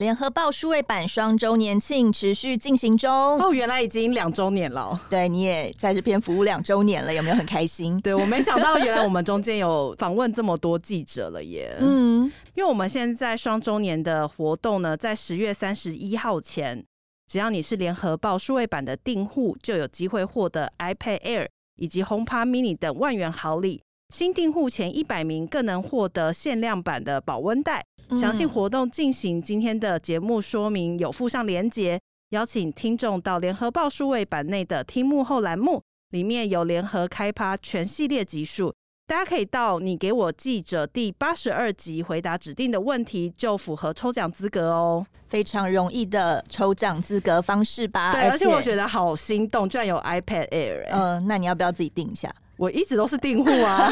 联合报数位版双周年庆持续进行中哦，原来已经两周年了。对，你也在这边服务两周年了，有没有很开心？对，我没想到，原来我们中间有访问这么多记者了耶。嗯，因为我们现在双周年的活动呢，在十月三十一号前，只要你是联合报数位版的订户，就有机会获得 iPad Air 以及 HomePod Mini 等万元好礼。新订户前一百名更能获得限量版的保温袋。详细活动进行，今天的节目说明有附上连结，邀请听众到联合报数位版内的听幕后栏目，里面有联合开趴全系列集数，大家可以到你给我记者第八十二集回答指定的问题，就符合抽奖资格哦。非常容易的抽奖资格方式吧？对，而且我觉得好心动，居然有 iPad Air，欸。嗯、呃，那你要不要自己定一下？我一直都是订户啊，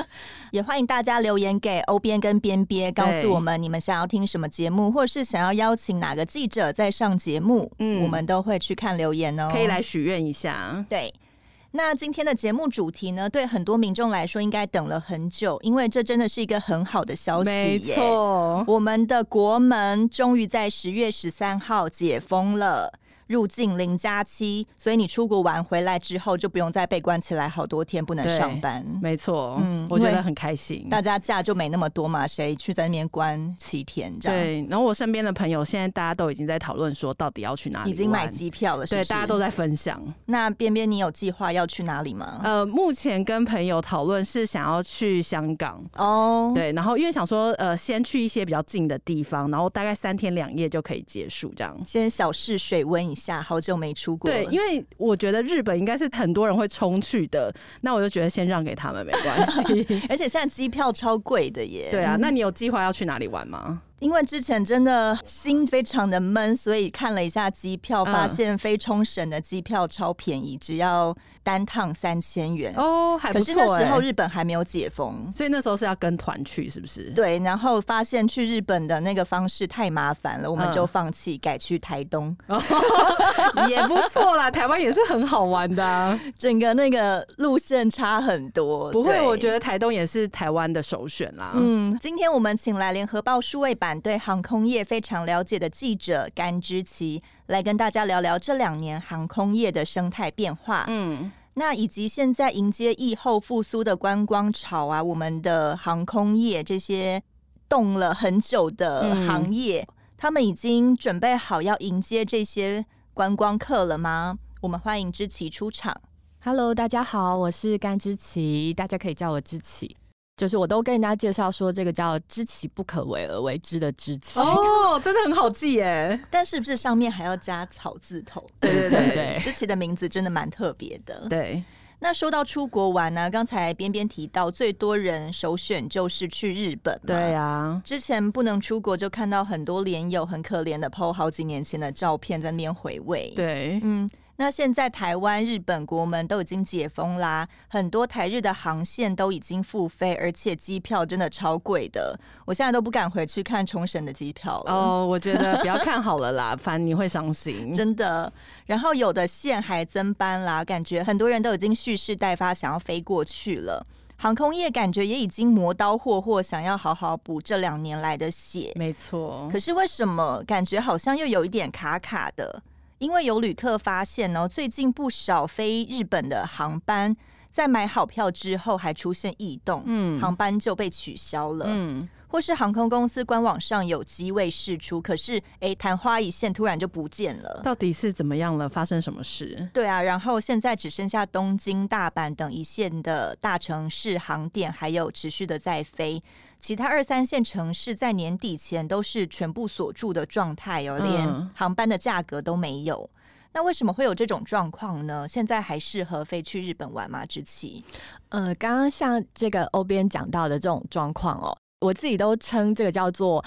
也欢迎大家留言给欧边跟边边，告诉我们你们想要听什么节目，或是想要邀请哪个记者在上节目，嗯，我们都会去看留言哦，可以来许愿一下。对，那今天的节目主题呢，对很多民众来说应该等了很久，因为这真的是一个很好的消息耶，没错，我们的国门终于在十月十三号解封了。入境零加七，所以你出国玩回来之后就不用再被关起来好多天，不能上班。没错，嗯，我觉得很开心。大家假就没那么多嘛，谁去在那边关七天这样？对。然后我身边的朋友现在大家都已经在讨论说，到底要去哪里？已经买机票了是不是？对，大家都在分享。那边边，你有计划要去哪里吗？呃，目前跟朋友讨论是想要去香港哦。对，然后因为想说，呃，先去一些比较近的地方，然后大概三天两夜就可以结束这样。先小试水温一下，好久没出国。对，因为我觉得日本应该是很多人会冲去的，那我就觉得先让给他们没关系。而且现在机票超贵的耶。对啊，那你有计划要去哪里玩吗？因为之前真的心非常的闷，所以看了一下机票，发现飞冲绳的机票超便宜，只要单趟三千元哦，还不错。可是那时候日本还没有解封，所以那时候是要跟团去，是不是？对，然后发现去日本的那个方式太麻烦了，我们就放弃，改去台东，嗯、也不错啦。台湾也是很好玩的、啊，整个那个路线差很多。不会，我觉得台东也是台湾的首选啦。嗯，今天我们请来联合报数位版。对航空业非常了解的记者甘之琪来跟大家聊聊这两年航空业的生态变化。嗯，那以及现在迎接疫后复苏的观光潮啊，我们的航空业这些冻了很久的行业，嗯、他们已经准备好要迎接这些观光客了吗？我们欢迎之琪出场。Hello，大家好，我是甘之琪，大家可以叫我之琪。就是我都跟人家介绍说，这个叫“知其不可为而为之”的知其哦，真的很好记耶。但是不是上面还要加草字头？对对对对，知其的名字真的蛮特别的。对，那说到出国玩呢、啊，刚才边边提到最多人首选就是去日本。对啊，之前不能出国，就看到很多脸友很可怜的 po 好几年前的照片在那边回味。对，嗯。那现在台湾、日本国门都已经解封啦，很多台日的航线都已经复飞，而且机票真的超贵的，我现在都不敢回去看冲绳的机票了。哦，我觉得不要看好了啦，反正你会伤心，真的。然后有的线还增班啦，感觉很多人都已经蓄势待发，想要飞过去了。航空业感觉也已经磨刀霍霍，想要好好补这两年来的血。没错。可是为什么感觉好像又有一点卡卡的？因为有旅客发现呢，最近不少飞日本的航班在买好票之后还出现异动，嗯，航班就被取消了，嗯，或是航空公司官网上有机位释出，可是哎，昙花一现突然就不见了，到底是怎么样了？发生什么事？对啊，然后现在只剩下东京、大阪等一线的大城市航点还有持续的在飞。其他二三线城市在年底前都是全部锁住的状态哦，连航班的价格都没有。嗯、那为什么会有这种状况呢？现在还适合飞去日本玩吗？之奇？呃，刚刚像这个欧边讲到的这种状况哦，我自己都称这个叫做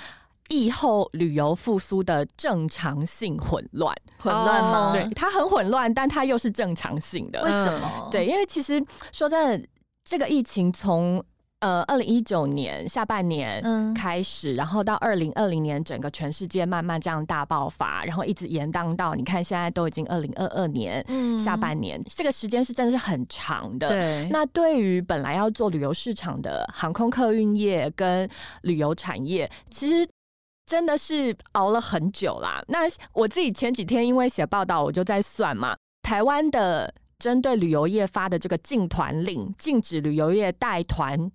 疫后旅游复苏的正常性混乱。混乱吗？对，它很混乱，但它又是正常性的。为什么？对，因为其实说真的，这个疫情从呃，二零一九年下半年开始，嗯、然后到二零二零年，整个全世界慢慢这样大爆发，然后一直延宕到你看现在都已经二零二二年下半年，嗯、这个时间是真的是很长的。对，那对于本来要做旅游市场的航空客运业跟旅游产业，其实真的是熬了很久啦。那我自己前几天因为写报道，我就在算嘛，台湾的针对旅游业发的这个禁团令，禁止旅游业带团。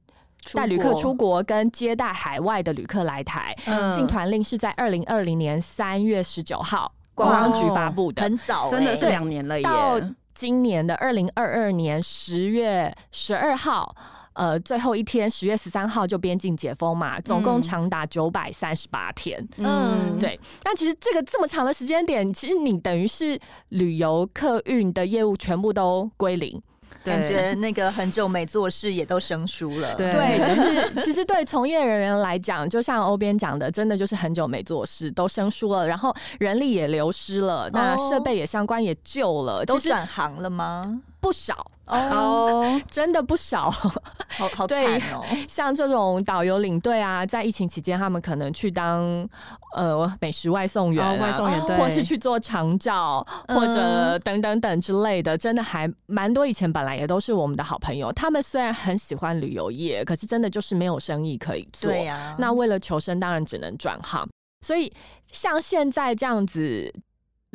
带旅客出国跟接待海外的旅客来台，禁团、嗯、令是在二零二零年三月十九号观光局发布的，很早、欸，真的是两年了耶。到今年的二零二二年十月十二号，呃，最后一天十月十三号就边境解封嘛，总共长达九百三十八天。嗯，对。那其实这个这么长的时间点，其实你等于是旅游客运的业务全部都归零。感觉那个很久没做事也都生疏了。对，对，就是其实对从业人员来讲，就像欧编讲的，真的就是很久没做事，都生疏了，然后人力也流失了，那设备也相关也旧了，都转行了吗？不少哦，oh, 真的不少，好好惨哦。像这种导游领队啊，在疫情期间，他们可能去当呃美食外送员、啊，oh, 外送员对，或是去做长照，或者等等等之类的，真的还蛮多。以前本来也都是我们的好朋友，他们虽然很喜欢旅游业，可是真的就是没有生意可以做。对呀，那为了求生，当然只能转行。所以像现在这样子。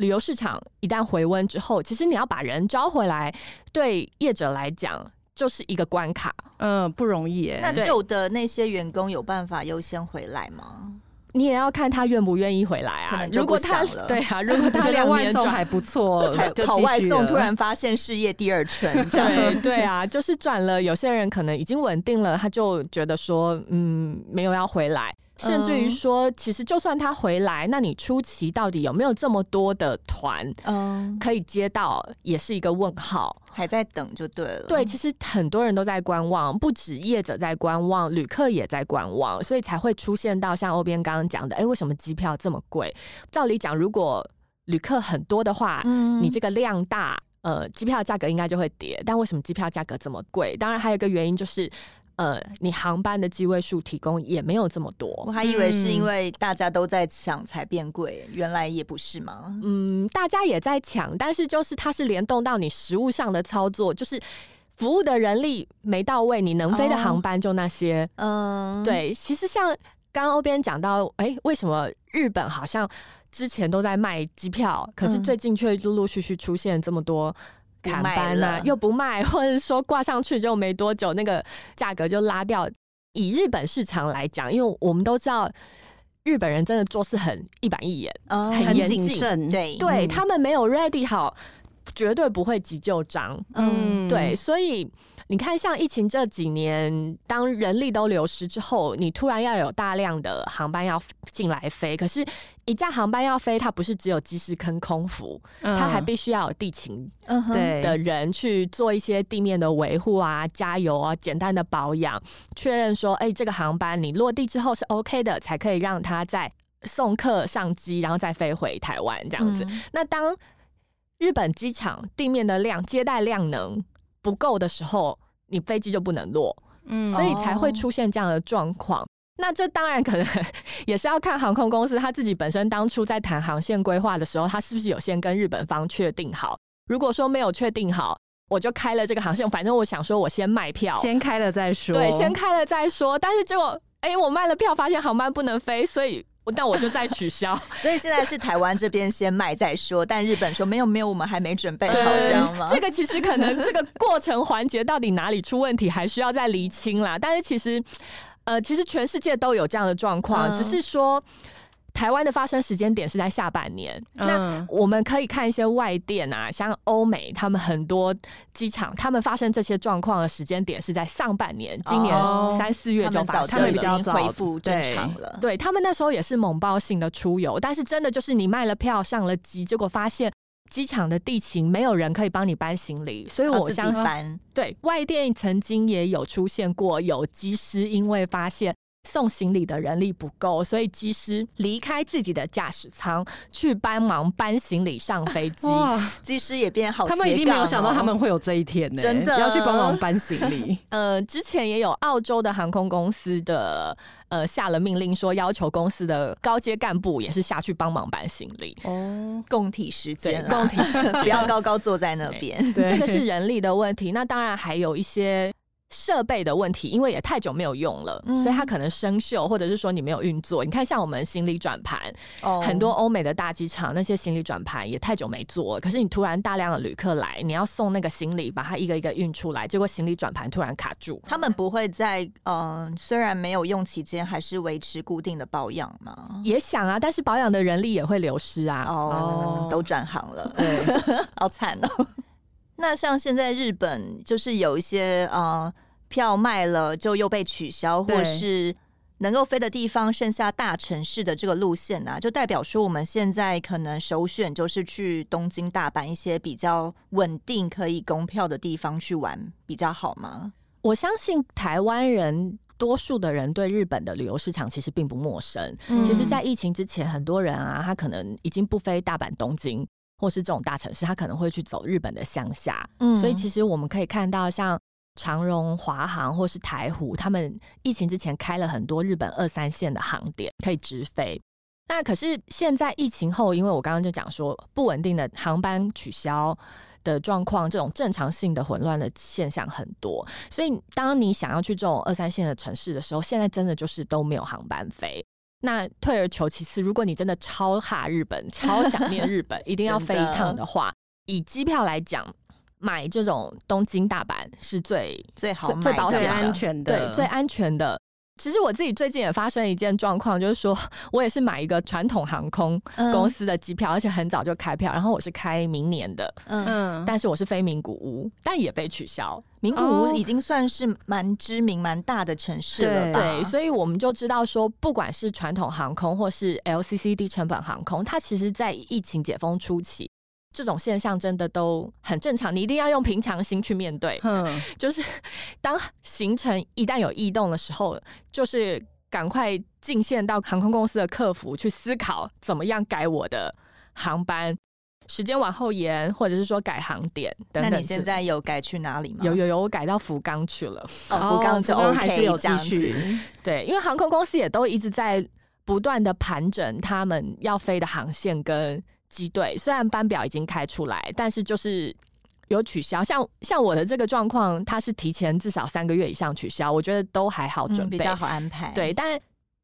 旅游市场一旦回温之后，其实你要把人招回来，对业者来讲就是一个关卡，嗯，不容易耶。那旧的那些员工有办法优先回来吗？你也要看他愿不愿意回来啊。如果他 对啊，如果他两外送还不错，跑外送突然发现事业第二春，对 对啊，就是转了。有些人可能已经稳定了，他就觉得说，嗯，没有要回来。甚至于说，其实就算他回来，那你初期到底有没有这么多的团，嗯，可以接到，也是一个问号，还在等就对了。对，其实很多人都在观望，不止业者在观望，旅客也在观望，所以才会出现到像欧边刚刚讲的，哎，为什么机票这么贵？照理讲，如果旅客很多的话，嗯，你这个量大，呃，机票价格应该就会跌。但为什么机票价格这么贵？当然还有一个原因就是。呃，你航班的机位数提供也没有这么多，我还以为是因为大家都在抢才变贵，嗯、原来也不是吗？嗯，大家也在抢，但是就是它是联动到你实物上的操作，就是服务的人力没到位，你能飞的航班就那些。嗯、哦，对，其实像刚刚欧边讲到，哎、欸，为什么日本好像之前都在卖机票，可是最近却陆陆续续出现这么多。砍班呢、啊，又不卖，或者说挂上去就没多久，那个价格就拉掉。以日本市场来讲，因为我们都知道日本人真的做事很一板一眼，哦、很严谨，对，对、嗯、他们没有 ready 好，绝对不会急就章。嗯，对，所以。你看，像疫情这几年，当人力都流失之后，你突然要有大量的航班要进来飞，可是，一架航班要飞，它不是只有机师跟空服，嗯、它还必须要有地勤的人去做一些地面的维护啊、加油啊、简单的保养，确认说，哎、欸，这个航班你落地之后是 OK 的，才可以让它再送客上机，然后再飞回台湾这样子。嗯、那当日本机场地面的量接待量能不够的时候，你飞机就不能落，嗯，所以才会出现这样的状况。哦、那这当然可能 也是要看航空公司他自己本身当初在谈航线规划的时候，他是不是有先跟日本方确定好？如果说没有确定好，我就开了这个航线，反正我想说我先卖票，先开了再说。对，先开了再说。但是结果，哎、欸，我卖了票，发现航班不能飞，所以。那我就再取消，所以现在是台湾这边先卖再说，但日本说没有没有，我们还没准备好，这样吗？这个其实可能这个过程环节到底哪里出问题，还需要再厘清啦。但是其实，呃，其实全世界都有这样的状况，嗯、只是说。台湾的发生时间点是在下半年，嗯、那我们可以看一些外电啊，像欧美，他们很多机场，他们发生这些状况的时间点是在上半年，今年三四月就发生，他们比较早恢复正常了。对，对他们那时候也是猛爆性的出游，但是真的就是你卖了票上了机，结果发现机场的地勤没有人可以帮你搬行李，所以我相信，对外电曾经也有出现过有机师因为发现。送行李的人力不够，所以机师离开自己的驾驶舱去帮忙搬行李上飞机。机师也变好，他们一定没有想到他们会有这一天呢、欸，真的要去帮忙搬行李。呃，之前也有澳洲的航空公司的呃下了命令，说要求公司的高阶干部也是下去帮忙搬行李。哦，共体时间，共 体不要高高坐在那边。这个是人力的问题。那当然还有一些。设备的问题，因为也太久没有用了，嗯、所以它可能生锈，或者是说你没有运作。你看，像我们行李转盘，哦、很多欧美的大机场那些行李转盘也太久没做了。可是你突然大量的旅客来，你要送那个行李，把它一个一个运出来，结果行李转盘突然卡住。他们不会在嗯、呃，虽然没有用期间，还是维持固定的保养吗？也想啊，但是保养的人力也会流失啊。哦，都转行了，对，好惨哦。那像现在日本就是有一些呃票卖了就又被取消，或是能够飞的地方剩下大城市的这个路线啊，就代表说我们现在可能首选就是去东京、大阪一些比较稳定可以供票的地方去玩比较好吗？我相信台湾人多数的人对日本的旅游市场其实并不陌生。嗯、其实，在疫情之前，很多人啊，他可能已经不飞大阪、东京。或是这种大城市，他可能会去走日本的乡下，嗯，所以其实我们可以看到，像长荣、华航或是台湖，他们疫情之前开了很多日本二三线的航点可以直飞。那可是现在疫情后，因为我刚刚就讲说不稳定的航班取消的状况，这种正常性的混乱的现象很多，所以当你想要去这种二三线的城市的时候，现在真的就是都没有航班飞。那退而求其次，如果你真的超哈日本，超想念日本，一定要飞一趟的话，的以机票来讲，买这种东京、大阪是最最好买、最保险、最安全的，对，最安全的。其实我自己最近也发生一件状况，就是说我也是买一个传统航空公司的机票，嗯、而且很早就开票，然后我是开明年的，嗯，但是我是飞名古屋，但也被取消。名古屋已经算是蛮知名、蛮大的城市了吧？对，所以我们就知道说，不管是传统航空或是 LCC 低成本航空，它其实在疫情解封初期。这种现象真的都很正常，你一定要用平常心去面对。嗯，就是当行程一旦有异动的时候，就是赶快进线到航空公司的客服去思考，怎么样改我的航班时间往后延，或者是说改航点等等。那你现在有改去哪里吗？有有有，我改到福冈去了。哦，福冈就 OK，还是有继续。对，因为航空公司也都一直在不断的盘整他们要飞的航线跟。机队虽然班表已经开出来，但是就是有取消。像像我的这个状况，它是提前至少三个月以上取消，我觉得都还好准备，嗯、比较好安排。对，但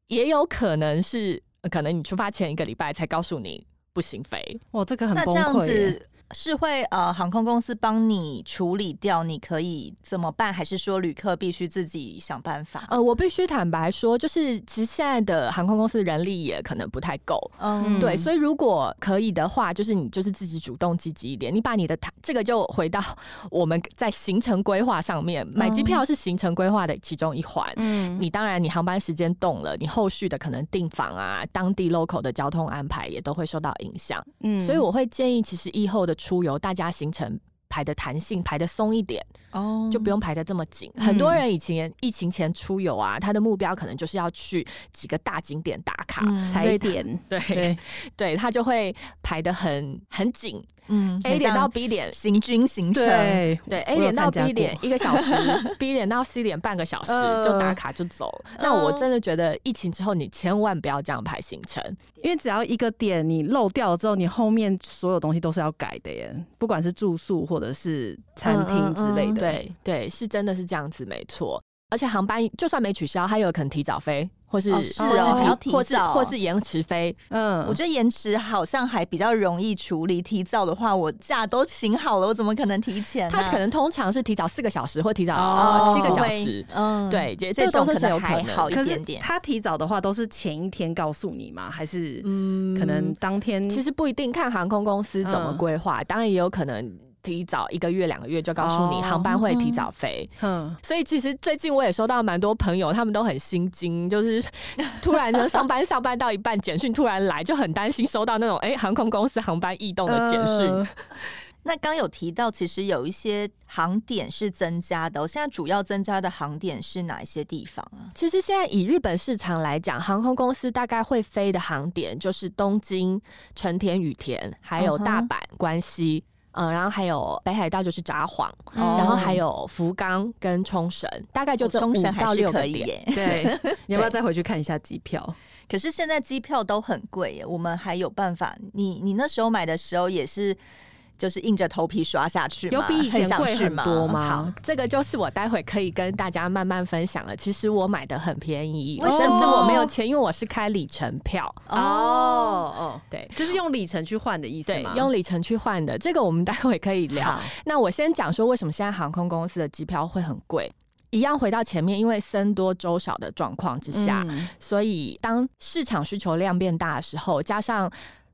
也有可能是可能你出发前一个礼拜才告诉你不行飞。哇，这个很崩溃。是会呃，航空公司帮你处理掉，你可以怎么办？还是说旅客必须自己想办法？呃，我必须坦白说，就是其实现在的航空公司人力也可能不太够，嗯，对，所以如果可以的话，就是你就是自己主动积极一点，你把你的这个就回到我们在行程规划上面，买机票是行程规划的其中一环，嗯，你当然你航班时间动了，你后续的可能订房啊，当地 local 的交通安排也都会受到影响，嗯，所以我会建议，其实以后的。出游，大家行程排的弹性排的松一点哦，oh, 就不用排的这么紧。嗯、很多人以前疫情前出游啊，他的目标可能就是要去几个大景点打卡踩点，对，对，他就会排的很很紧。嗯，A 点到 B 点行军行程，对对，A 点到 B 点一个小时，B 点到 C 点半个小时就打卡就走。呃、那我真的觉得疫情之后，你千万不要这样排行程，因为只要一个点你漏掉了之后，你后面所有东西都是要改的耶，不管是住宿或者是餐厅之类的。嗯嗯嗯对对，是真的是这样子，没错。而且航班就算没取消，它有可能提早飞。或是、哦、是哦，或是提，或是或是延迟飞，嗯，我觉得延迟好像还比较容易处理。提早的话，我假都请好了，我怎么可能提前、啊？他可能通常是提早四个小时，或提早呃七个小时。嗯，对，这种可能还好一点点。他提早的话，都是前一天告诉你吗？还是嗯，可能当天、嗯？其实不一定，看航空公司怎么规划。嗯、当然也有可能。提早一个月、两个月就告诉你航班会提早飞，嗯，所以其实最近我也收到蛮多朋友，他们都很心惊，就是突然呢上班上班到一半，简讯突然来，就很担心收到那种哎、欸、航空公司航班异动的简讯。那刚有提到，其实有一些航点是增加的。现在主要增加的航点是哪一些地方啊？其实现在以日本市场来讲，航空公司大概会飞的航点就是东京、成田、羽田，还有大阪、关西。嗯，然后还有北海道就是札幌，然后还有福冈跟冲绳，大概就这五到六个点。对，你要不要再回去看一下机票？可是现在机票都很贵耶，我们还有办法？你你那时候买的时候也是？就是硬着头皮刷下去，有比以前贵很多吗？好，这个就是我待会可以跟大家慢慢分享了。其实我买的很便宜，甚至我没有钱，因为我是开里程票。哦哦，对，就是用里程去换的意思吗？对，用里程去换的。这个我们待会可以聊。那我先讲说为什么现在航空公司的机票会很贵。一样回到前面，因为僧多粥少的状况之下，嗯、所以当市场需求量变大的时候，加上。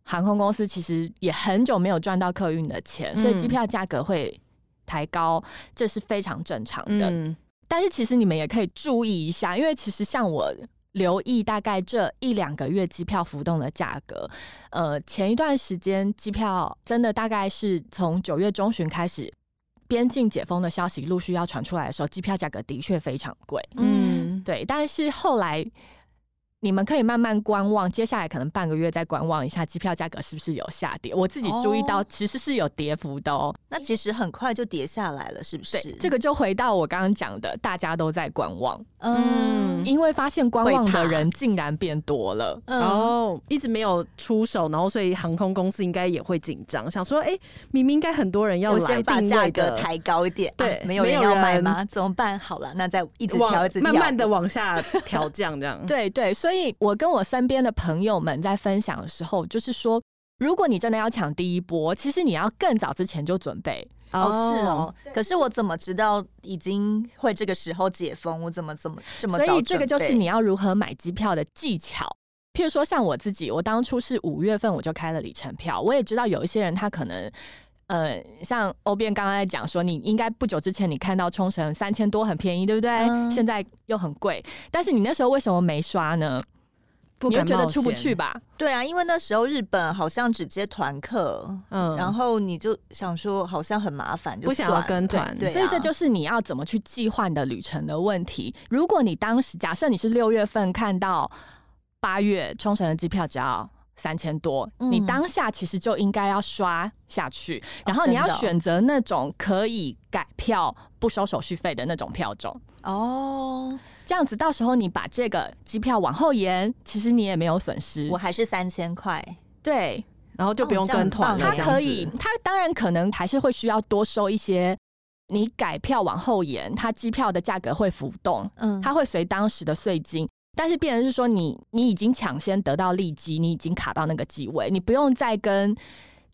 航空公司其实也很久没有赚到客运的钱，所以机票价格会抬高，这是非常正常的。嗯、但是其实你们也可以注意一下，因为其实像我留意大概这一两个月机票浮动的价格，呃，前一段时间机票真的大概是从九月中旬开始，边境解封的消息陆续要传出来的时候，机票价格的确非常贵。嗯，对，但是后来。你们可以慢慢观望，接下来可能半个月再观望一下机票价格是不是有下跌。我自己注意到其实是有跌幅的哦。那其实很快就跌下来了，是不是？对，这个就回到我刚刚讲的，大家都在观望。嗯，因为发现观望的人竟然变多了，然后一直没有出手，然后所以航空公司应该也会紧张，想说，哎，明明应该很多人要来，先把价格抬高一点。对，没有人要买吗？怎么办？好了，那再一直调，一直调，慢慢的往下调降，这样。对对，所以。所以我跟我身边的朋友们在分享的时候，就是说，如果你真的要抢第一波，其实你要更早之前就准备。哦，是哦。可是我怎么知道已经会这个时候解封？我怎么怎么这么早？所以这个就是你要如何买机票的技巧。譬如说，像我自己，我当初是五月份我就开了里程票。我也知道有一些人他可能。呃，像欧边刚刚在讲说，你应该不久之前你看到冲绳三千多很便宜，对不对？嗯、现在又很贵，但是你那时候为什么没刷呢？不你会觉得出不去吧？对啊，因为那时候日本好像只接团客，嗯，然后你就想说好像很麻烦，就不想要跟团，对，所以这就是你要怎么去计划你的旅程的问题。如果你当时假设你是六月份看到八月冲绳的机票只要。三千多，你当下其实就应该要刷下去，嗯、然后你要选择那种可以改票不收手续费的那种票种哦。这样子到时候你把这个机票往后延，其实你也没有损失，我还是三千块。对，然后就不用跟团。他可以，他当然可能还是会需要多收一些。你改票往后延，他机票的价格会浮动，嗯，他会随当时的税金。但是，变成是说你，你已经抢先得到利基，你已经卡到那个机位，你不用再跟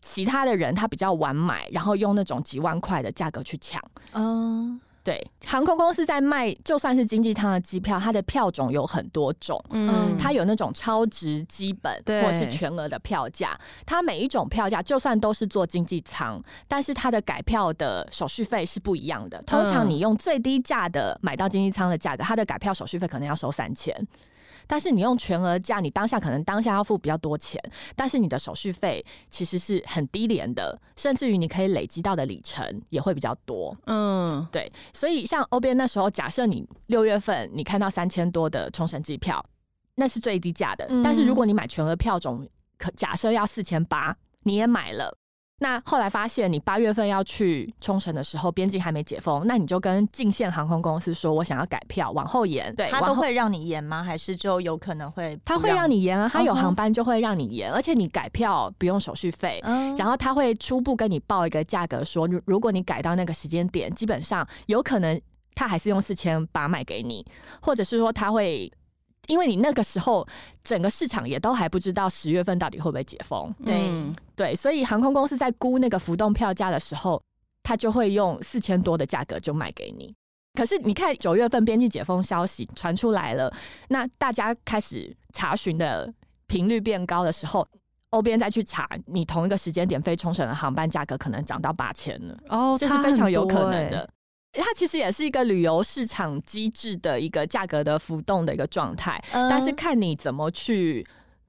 其他的人他比较晚买，然后用那种几万块的价格去抢，嗯。对，航空公司在卖，就算是经济舱的机票，它的票种有很多种。嗯，它有那种超值基本，对，或是全额的票价。它每一种票价，就算都是做经济舱，但是它的改票的手续费是不一样的。通常你用最低价的买到经济舱的价格，它的改票手续费可能要收三千。但是你用全额价，你当下可能当下要付比较多钱，但是你的手续费其实是很低廉的，甚至于你可以累积到的里程也会比较多。嗯，对。所以像欧边那时候，假设你六月份你看到三千多的冲绳机票，那是最低价的。嗯。但是如果你买全额票种，可假设要四千八，你也买了。那后来发现，你八月份要去冲绳的时候，边境还没解封，那你就跟进线航空公司说，我想要改票，往后延。对，他都会让你延吗？还是就有可能会？他会让你延啊，他有航班就会让你延，而且你改票不用手续费。嗯，然后他会初步跟你报一个价格，说如如果你改到那个时间点，基本上有可能他还是用四千八卖给你，或者是说他会。因为你那个时候整个市场也都还不知道十月份到底会不会解封，对、嗯、对，所以航空公司在估那个浮动票价的时候，他就会用四千多的价格就卖给你。可是你看九月份边境解封消息传出来了，那大家开始查询的频率变高的时候，欧边再去查，你同一个时间点飞冲绳的航班价格可能涨到八千了，哦，这是非常有可能的。它其实也是一个旅游市场机制的一个价格的浮动的一个状态，嗯、但是看你怎么去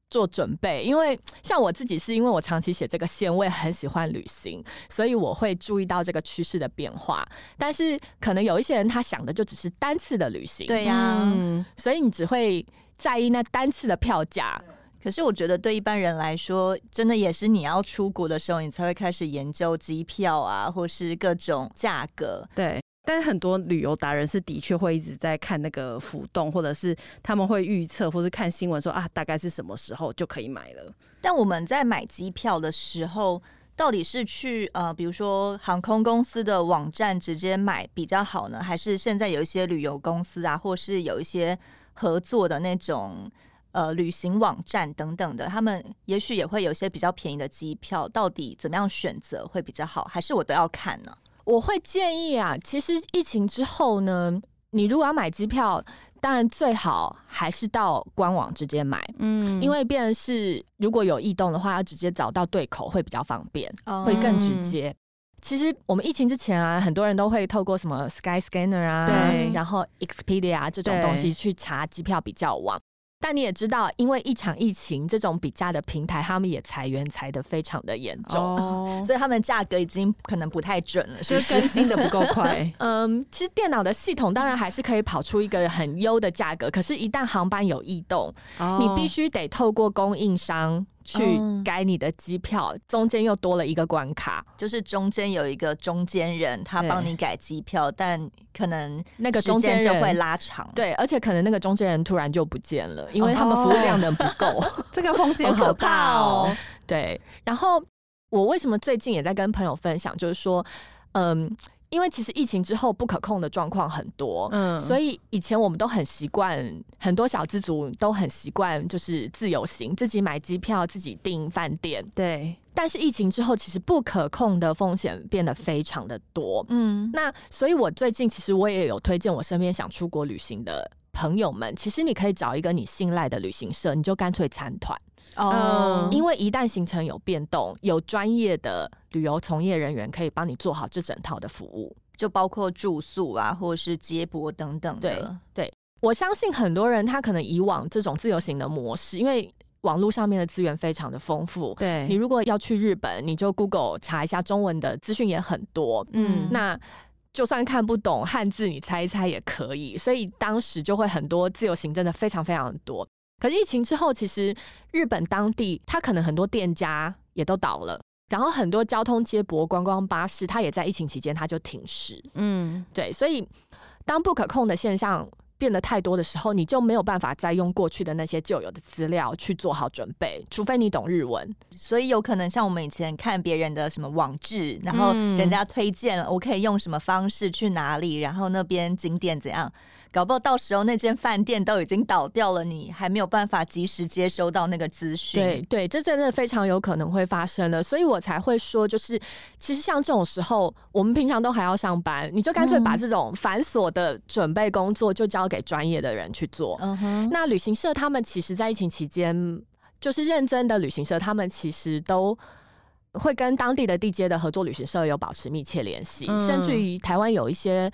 做准备，因为像我自己是因为我长期写这个线，我也很喜欢旅行，所以我会注意到这个趋势的变化。但是可能有一些人他想的就只是单次的旅行，对呀、啊嗯，所以你只会在意那单次的票价。可是我觉得对一般人来说，真的也是你要出国的时候，你才会开始研究机票啊，或是各种价格。对。但很多旅游达人是的确会一直在看那个浮动，或者是他们会预测，或是看新闻说啊，大概是什么时候就可以买了。但我们在买机票的时候，到底是去呃，比如说航空公司的网站直接买比较好呢，还是现在有一些旅游公司啊，或是有一些合作的那种呃旅行网站等等的，他们也许也会有一些比较便宜的机票，到底怎么样选择会比较好？还是我都要看呢？我会建议啊，其实疫情之后呢，你如果要买机票，当然最好还是到官网直接买，嗯，因为变成是如果有异动的话，要直接找到对口会比较方便，哦、会更直接。嗯、其实我们疫情之前啊，很多人都会透过什么 Skyscanner 啊，对，然后 Expedia 这种东西去查机票比较网。但你也知道，因为一场疫情，这种比价的平台，他们也裁员裁的非常的严重，oh. 所以他们价格已经可能不太准了，是不是？更新的不够快。嗯，其实电脑的系统当然还是可以跑出一个很优的价格，可是，一旦航班有异动，oh. 你必须得透过供应商。去改你的机票，中间又多了一个关卡，就是中间有一个中间人，他帮你改机票，但可能那个中间人会拉长，对，而且可能那个中间人突然就不见了，因为他们服务量能不够，哦、这个风险好大哦。对，然后我为什么最近也在跟朋友分享，就是说，嗯。因为其实疫情之后不可控的状况很多，嗯，所以以前我们都很习惯，很多小资族都很习惯，就是自由行，自己买机票，自己订饭店，对。但是疫情之后，其实不可控的风险变得非常的多，嗯。那所以，我最近其实我也有推荐我身边想出国旅行的朋友们，其实你可以找一个你信赖的旅行社，你就干脆参团。哦，因为一旦行程有变动，有专业的旅游从业人员可以帮你做好这整套的服务，就包括住宿啊，或者是接驳等等的。对，对，我相信很多人他可能以往这种自由行的模式，因为网络上面的资源非常的丰富。对，你如果要去日本，你就 Google 查一下中文的资讯也很多。嗯，那就算看不懂汉字，你猜一猜也可以。所以当时就会很多自由行，真的非常非常多。可是疫情之后，其实日本当地它可能很多店家也都倒了，然后很多交通接驳、观光巴士，它也在疫情期间它就停驶。嗯，对，所以当不可控的现象变得太多的时候，你就没有办法再用过去的那些旧有的资料去做好准备，除非你懂日文。所以有可能像我们以前看别人的什么网志，然后人家推荐我可以用什么方式去哪里，然后那边景点怎样。搞不好到时候那间饭店都已经倒掉了，你还没有办法及时接收到那个资讯。对对，这真的非常有可能会发生的，所以我才会说，就是其实像这种时候，我们平常都还要上班，你就干脆把这种繁琐的准备工作就交给专业的人去做。嗯哼。那旅行社他们其实，在疫情期间，就是认真的旅行社，他们其实都会跟当地的地接的合作旅行社有保持密切联系，嗯、甚至于台湾有一些。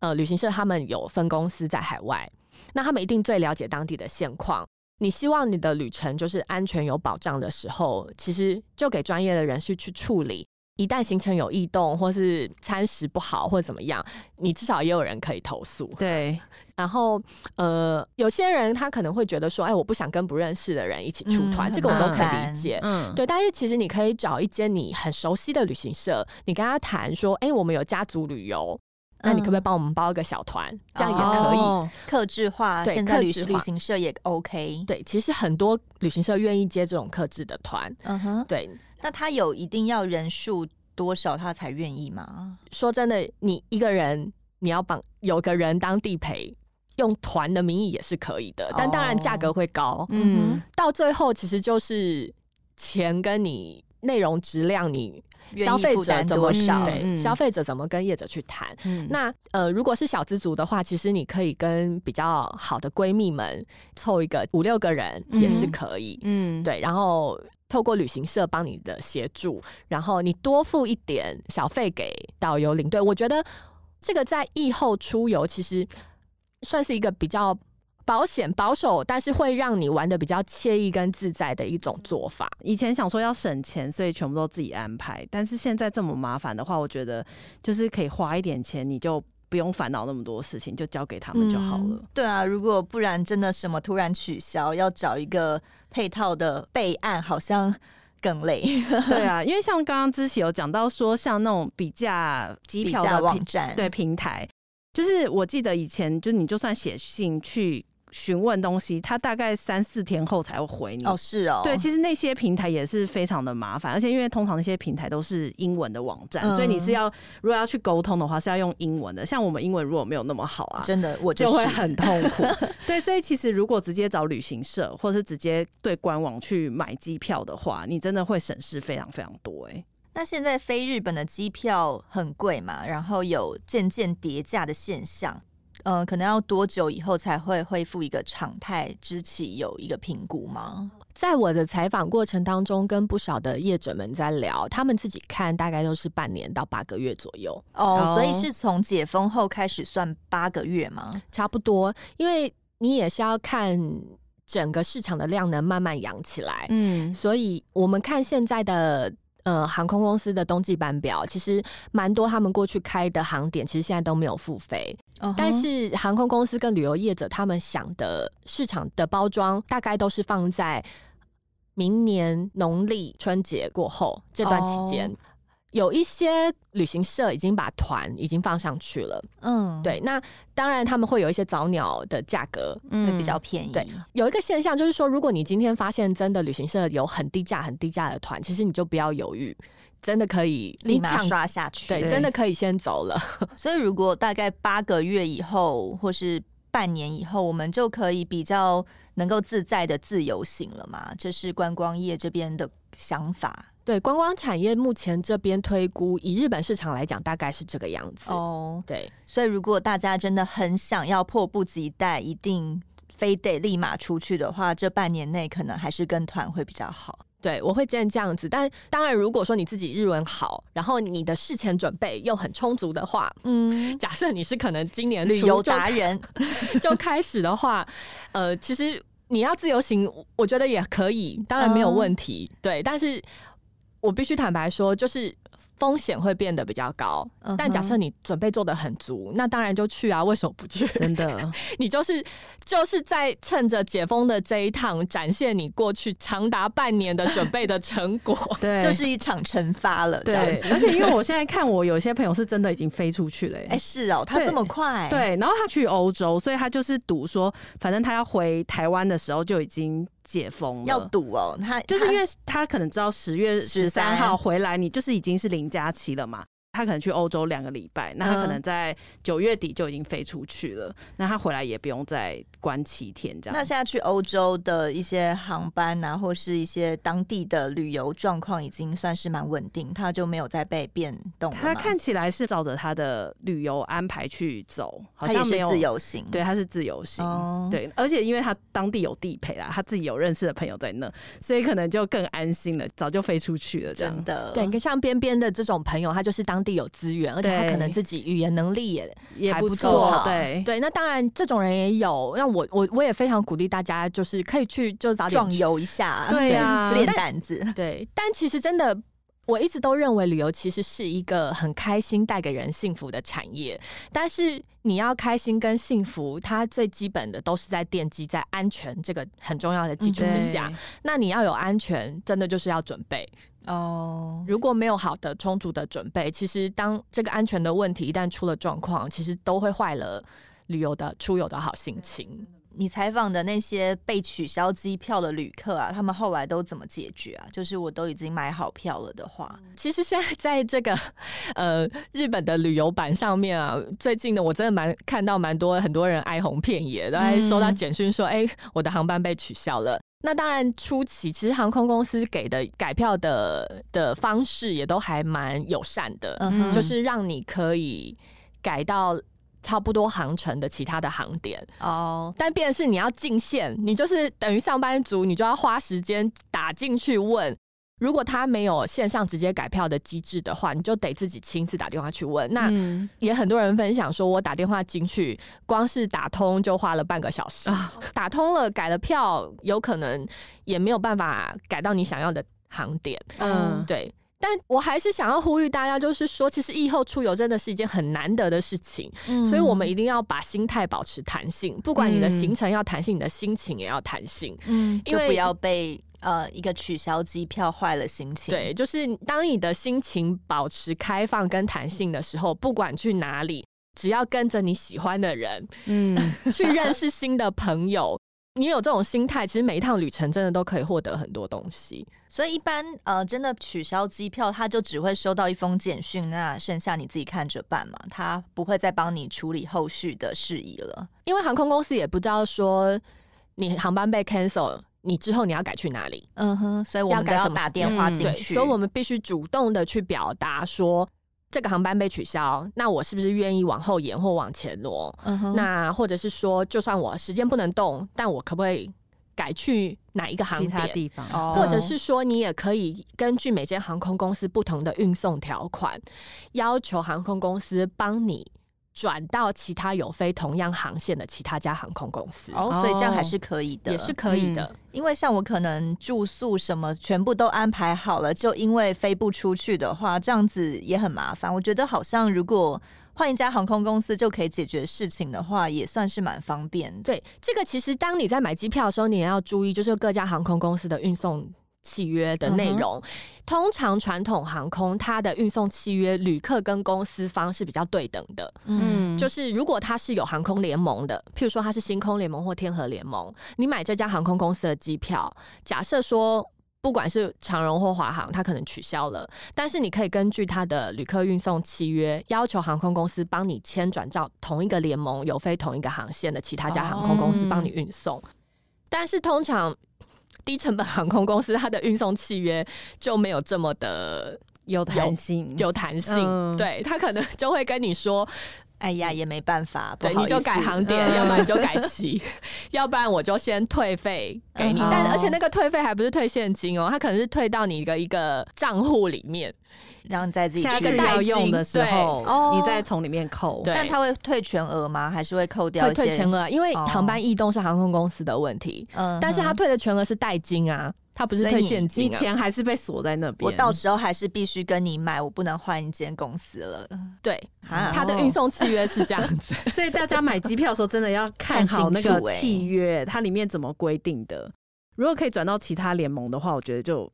呃，旅行社他们有分公司在海外，那他们一定最了解当地的现况。你希望你的旅程就是安全有保障的时候，其实就给专业的人士去处理。一旦行程有异动，或是餐食不好，或者怎么样，你至少也有人可以投诉。对。然后，呃，有些人他可能会觉得说，哎，我不想跟不认识的人一起出团，嗯、这个我都可以理解。嗯，对。但是其实你可以找一间你很熟悉的旅行社，你跟他谈说，哎，我们有家族旅游。那你可不可以帮我们包一个小团？嗯、这样也可以，客制化。对，现在旅旅行社也 OK。对，其实很多旅行社愿意接这种克制的团。嗯哼，对。那他有一定要人数多少他才愿意吗？说真的，你一个人你要帮有个人当地陪，用团的名义也是可以的，哦、但当然价格会高。嗯，到最后其实就是钱跟你内容质量你。消费者怎么少？消费者怎么跟业者去谈？嗯、那呃，如果是小资族的话，其实你可以跟比较好的闺蜜们凑一个五六个人也是可以。嗯，对，然后透过旅行社帮你的协助，然后你多付一点小费给导游领队。我觉得这个在疫后出游其实算是一个比较。保险保守，但是会让你玩的比较惬意跟自在的一种做法。以前想说要省钱，所以全部都自己安排，但是现在这么麻烦的话，我觉得就是可以花一点钱，你就不用烦恼那么多事情，就交给他们就好了。嗯，对啊，如果不然真的什么突然取消，要找一个配套的备案，好像更累。对啊，因为像刚刚之前有讲到说，像那种比价机票的网站，对平台。就是我记得以前，就你就算写信去询问东西，他大概三四天后才会回你。哦，是哦。对，其实那些平台也是非常的麻烦，而且因为通常那些平台都是英文的网站，嗯、所以你是要如果要去沟通的话，是要用英文的。像我们英文如果没有那么好啊，真的我就，就会很痛苦。对，所以其实如果直接找旅行社，或者是直接对官网去买机票的话，你真的会省事非常非常多哎、欸。那现在飞日本的机票很贵嘛，然后有渐渐叠价的现象，呃，可能要多久以后才会恢复一个常态？知其有一个评估吗？在我的采访过程当中，跟不少的业者们在聊，他们自己看大概都是半年到八个月左右哦，oh, 所以是从解封后开始算八个月吗？差不多，因为你也是要看整个市场的量能慢慢养起来，嗯，所以我们看现在的。呃，航空公司的冬季班表其实蛮多，他们过去开的航点其实现在都没有复飞。Uh huh. 但是航空公司跟旅游业者他们想的市场的包装，大概都是放在明年农历春节过后这段期间。Oh. 有一些旅行社已经把团已经放上去了，嗯，对，那当然他们会有一些早鸟的价格，嗯，会比较便宜。对，有一个现象就是说，如果你今天发现真的旅行社有很低价、很低价的团，其实你就不要犹豫，真的可以立马刷下去，对，真的可以先走了。所以，如果大概八个月以后，或是半年以后，我们就可以比较能够自在的自由行了嘛？这是观光业这边的想法。对，观光产业目前这边推估，以日本市场来讲，大概是这个样子。哦，对，所以如果大家真的很想要迫不及待，一定非得立马出去的话，这半年内可能还是跟团会比较好。对，我会建议这样子。但当然，如果说你自己日文好，然后你的事前准备又很充足的话，嗯，假设你是可能今年旅游达人 就开始的话，呃，其实你要自由行，我觉得也可以，当然没有问题。嗯、对，但是。我必须坦白说，就是。风险会变得比较高，但假设你准备做的很足，那当然就去啊！为什么不去？真的，你就是就是在趁着解封的这一趟，展现你过去长达半年的准备的成果，对，就是一场惩罚了。对，而且因为我现在看，我有些朋友是真的已经飞出去了。哎，是哦，他这么快，对，然后他去欧洲，所以他就是赌说，反正他要回台湾的时候就已经解封了，要赌哦。他就是因为他可能知道十月十三号回来，你就是已经是零假期了嘛？他可能去欧洲两个礼拜，那他可能在九月底就已经飞出去了，那他回来也不用再关七天这样。那现在去欧洲的一些航班啊，或是一些当地的旅游状况，已经算是蛮稳定，他就没有再被变动。他看起来是照着他的旅游安排去走，好像没有自由行。对，他是自由行。哦、对，而且因为他当地有地陪啦，他自己有认识的朋友在那，所以可能就更安心了，早就飞出去了。这样真的，对，你看像边边的这种朋友，他就是当。当地有资源，而且他可能自己语言能力也也不错。对对，那当然这种人也有。那我我我也非常鼓励大家，就是可以去就早点壮游一下，对啊，练胆子。对，但其实真的，我一直都认为旅游其实是一个很开心、带给人幸福的产业。但是你要开心跟幸福，它最基本的都是在奠基在安全这个很重要的基础之下。那你要有安全，真的就是要准备。哦，oh. 如果没有好的充足的准备，其实当这个安全的问题一旦出了状况，其实都会坏了旅游的出游的好心情。你采访的那些被取消机票的旅客啊，他们后来都怎么解决啊？就是我都已经买好票了的话，其实现在在这个 呃日本的旅游版上面啊，最近呢，我真的蛮看到蛮多很多人哀鸿遍野，都还收到简讯说，哎、嗯欸，我的航班被取消了。那当然，初期其实航空公司给的改票的的方式也都还蛮友善的，嗯、就是让你可以改到差不多航程的其他的航点哦。但变的是你要进线，你就是等于上班族，你就要花时间打进去问如果他没有线上直接改票的机制的话，你就得自己亲自打电话去问。那也很多人分享说，我打电话进去，光是打通就花了半个小时，打通了改了票，有可能也没有办法改到你想要的航点。嗯，对。但我还是想要呼吁大家，就是说，其实疫后出游真的是一件很难得的事情，嗯、所以我们一定要把心态保持弹性，不管你的行程要弹性，嗯、你的心情也要弹性，嗯，就不要被呃一个取消机票坏了心情。对，就是当你的心情保持开放跟弹性的时候，不管去哪里，只要跟着你喜欢的人，嗯，去认识新的朋友。你有这种心态，其实每一趟旅程真的都可以获得很多东西。所以一般呃，真的取消机票，他就只会收到一封简讯，那剩下你自己看着办嘛，他不会再帮你处理后续的事宜了。因为航空公司也不知道说你航班被 cancel，你之后你要改去哪里。嗯哼，所以我们都要打电话进去，所以我们必须主动的去表达说。这个航班被取消，那我是不是愿意往后延或往前挪？嗯、哼那或者是说，就算我时间不能动，但我可不可以改去哪一个航点？其他地方，哦、或者是说，你也可以根据每间航空公司不同的运送条款，要求航空公司帮你。转到其他有飞同样航线的其他家航空公司哦，所以这样还是可以的，也是可以的。嗯，因为像我可能住宿什么全部都安排好了，就因为飞不出去的话，这样子也很麻烦。我觉得好像如果换一家航空公司就可以解决事情的话，也算是蛮方便的。对，这个其实当你在买机票的时候，你也要注意，就是各家航空公司的运送。契约的内容，通常传统航空它的运送契约，旅客跟公司方是比较对等的。嗯，就是如果它是有航空联盟的，譬如说它是星空联盟或天河联盟，你买这家航空公司的机票，假设说不管是长荣或华航，它可能取消了，但是你可以根据它的旅客运送契约，要求航空公司帮你签转到同一个联盟有飞同一个航线的其他家航空公司帮你运送。哦嗯、但是通常。低成本航空公司，它的运送契约就没有这么的有弹性，有弹性。嗯、对，他可能就会跟你说：“哎呀，也没办法，对，你就改航点，嗯、要不然你就改 期，要不然我就先退费给你。嗯”但而且那个退费还不是退现金哦，他可能是退到你的一个账户里面。然后你再自己下次要用的时候，你再从里面扣。但他会退全额吗？还是会扣掉？会退全额，因为航班异动是航空公司的问题。嗯，但是他退的全额是代金啊，他不是退现金，你钱还是被锁在那边。我到时候还是必须跟你买，我不能换一间公司了。对，他的运送契约是这样子，所以大家买机票的时候真的要看好那个契约，它里面怎么规定的。如果可以转到其他联盟的话，我觉得就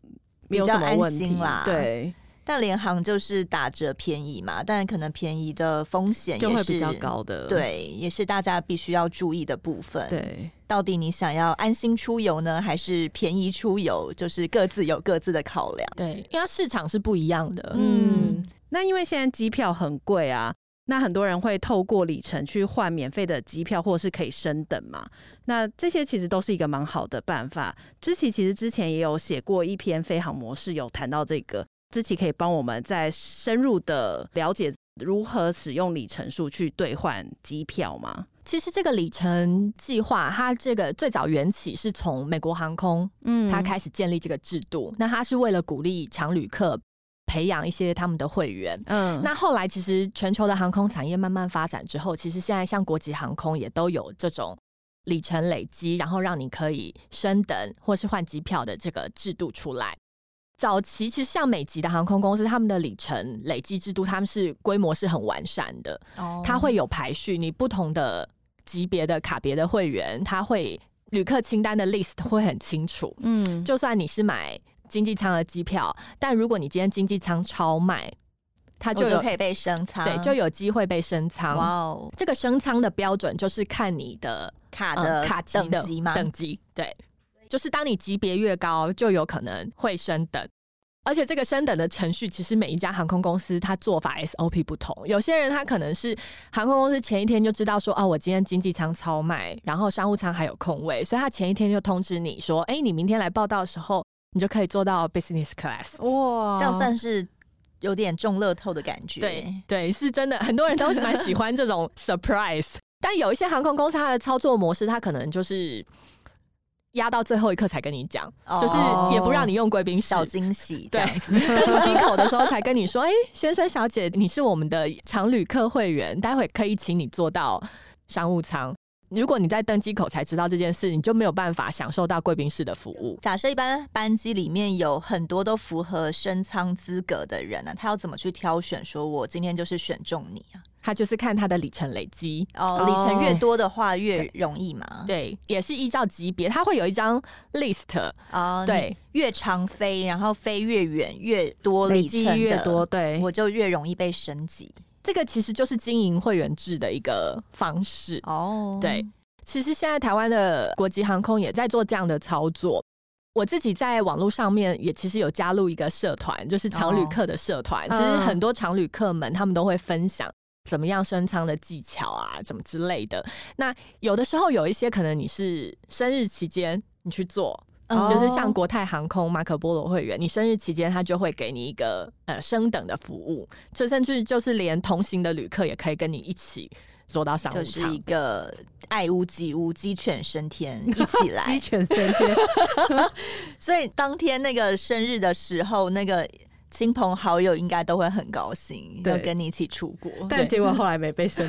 没有什么问题啦。对。但联航就是打折便宜嘛，但可能便宜的风险也是就会比较高的，对，也是大家必须要注意的部分。对，到底你想要安心出游呢，还是便宜出游？就是各自有各自的考量。对，因为市场是不一样的。嗯，嗯，那因为现在机票很贵啊，那很多人会透过里程去换免费的机票，或者是可以升等嘛。那这些其实都是一个蛮好的办法。芝萁其实之前也有写过一篇飞航模式，有谈到这个。芝萁可以帮我们再深入的了解如何使用里程数去兑换机票吗？其实这个里程计划，它这个最早缘起是从美国航空，嗯，它开始建立这个制度。那它是为了鼓励常旅客培养一些他们的会员，嗯。那后来其实全球的航空产业慢慢发展之后，其实现在像国际航空也都有这种里程累积，然后让你可以升等或是换机票的这个制度出来。早期其实像美籍的航空公司，他们的里程累积制度，他们是规模是很完善的。哦，它会有排序，你不同的级别的卡别的会员，他会旅客清单的 list 会很清楚。嗯，就算你是买经济舱的机票，但如果你今天经济舱超卖，它就有可以被升舱，对，就有机会被升舱。哇哦，这个升舱的标准就是看你的卡的、嗯、卡级的等级吗？等级对。就是当你级别越高，就有可能会升等，而且这个升等的程序，其实每一家航空公司它做法 SOP 不同。有些人他可能是航空公司前一天就知道说，哦，我今天经济舱超卖，然后商务舱还有空位，所以他前一天就通知你说，哎，你明天来报道的时候，你就可以做到 business class。哇，这样算是有点中乐透的感觉。对对，是真的，很多人都是蛮喜欢这种 surprise。但有一些航空公司它的操作模式，它可能就是。压到最后一刻才跟你讲，哦、就是也不让你用贵宾室，小惊喜。对，登机口的时候才跟你说，哎、欸，先生小姐，你是我们的常旅客会员，待会可以请你坐到商务舱。如果你在登机口才知道这件事，你就没有办法享受到贵宾室的服务。假设一般班机里面有很多都符合升舱资格的人呢、啊，他要怎么去挑选？说我今天就是选中你啊？他就是看他的里程累积哦，里程越多的话越容易嘛。对，也是依照级别，他会有一张 list 啊、哦。对，越长飞，然后飞越远，越多里程越多，对，我就越容易被升级。这个其实就是经营会员制的一个方式哦。对，其实现在台湾的国际航空也在做这样的操作。我自己在网络上面也其实有加入一个社团，就是常旅客的社团。其实很多常旅客们他们都会分享怎么样升舱的技巧啊，什么之类的。那有的时候有一些可能你是生日期间你去做。嗯，就是像国泰航空、马可波罗会员，你生日期间他就会给你一个呃升等的服务，就甚至就是连同行的旅客也可以跟你一起坐到商务舱，就是一个爱屋及乌、鸡犬升天一起来，鸡犬升天。所以当天那个生日的时候，那个。亲朋好友应该都会很高兴，要跟你一起出国。但结果后来没被升，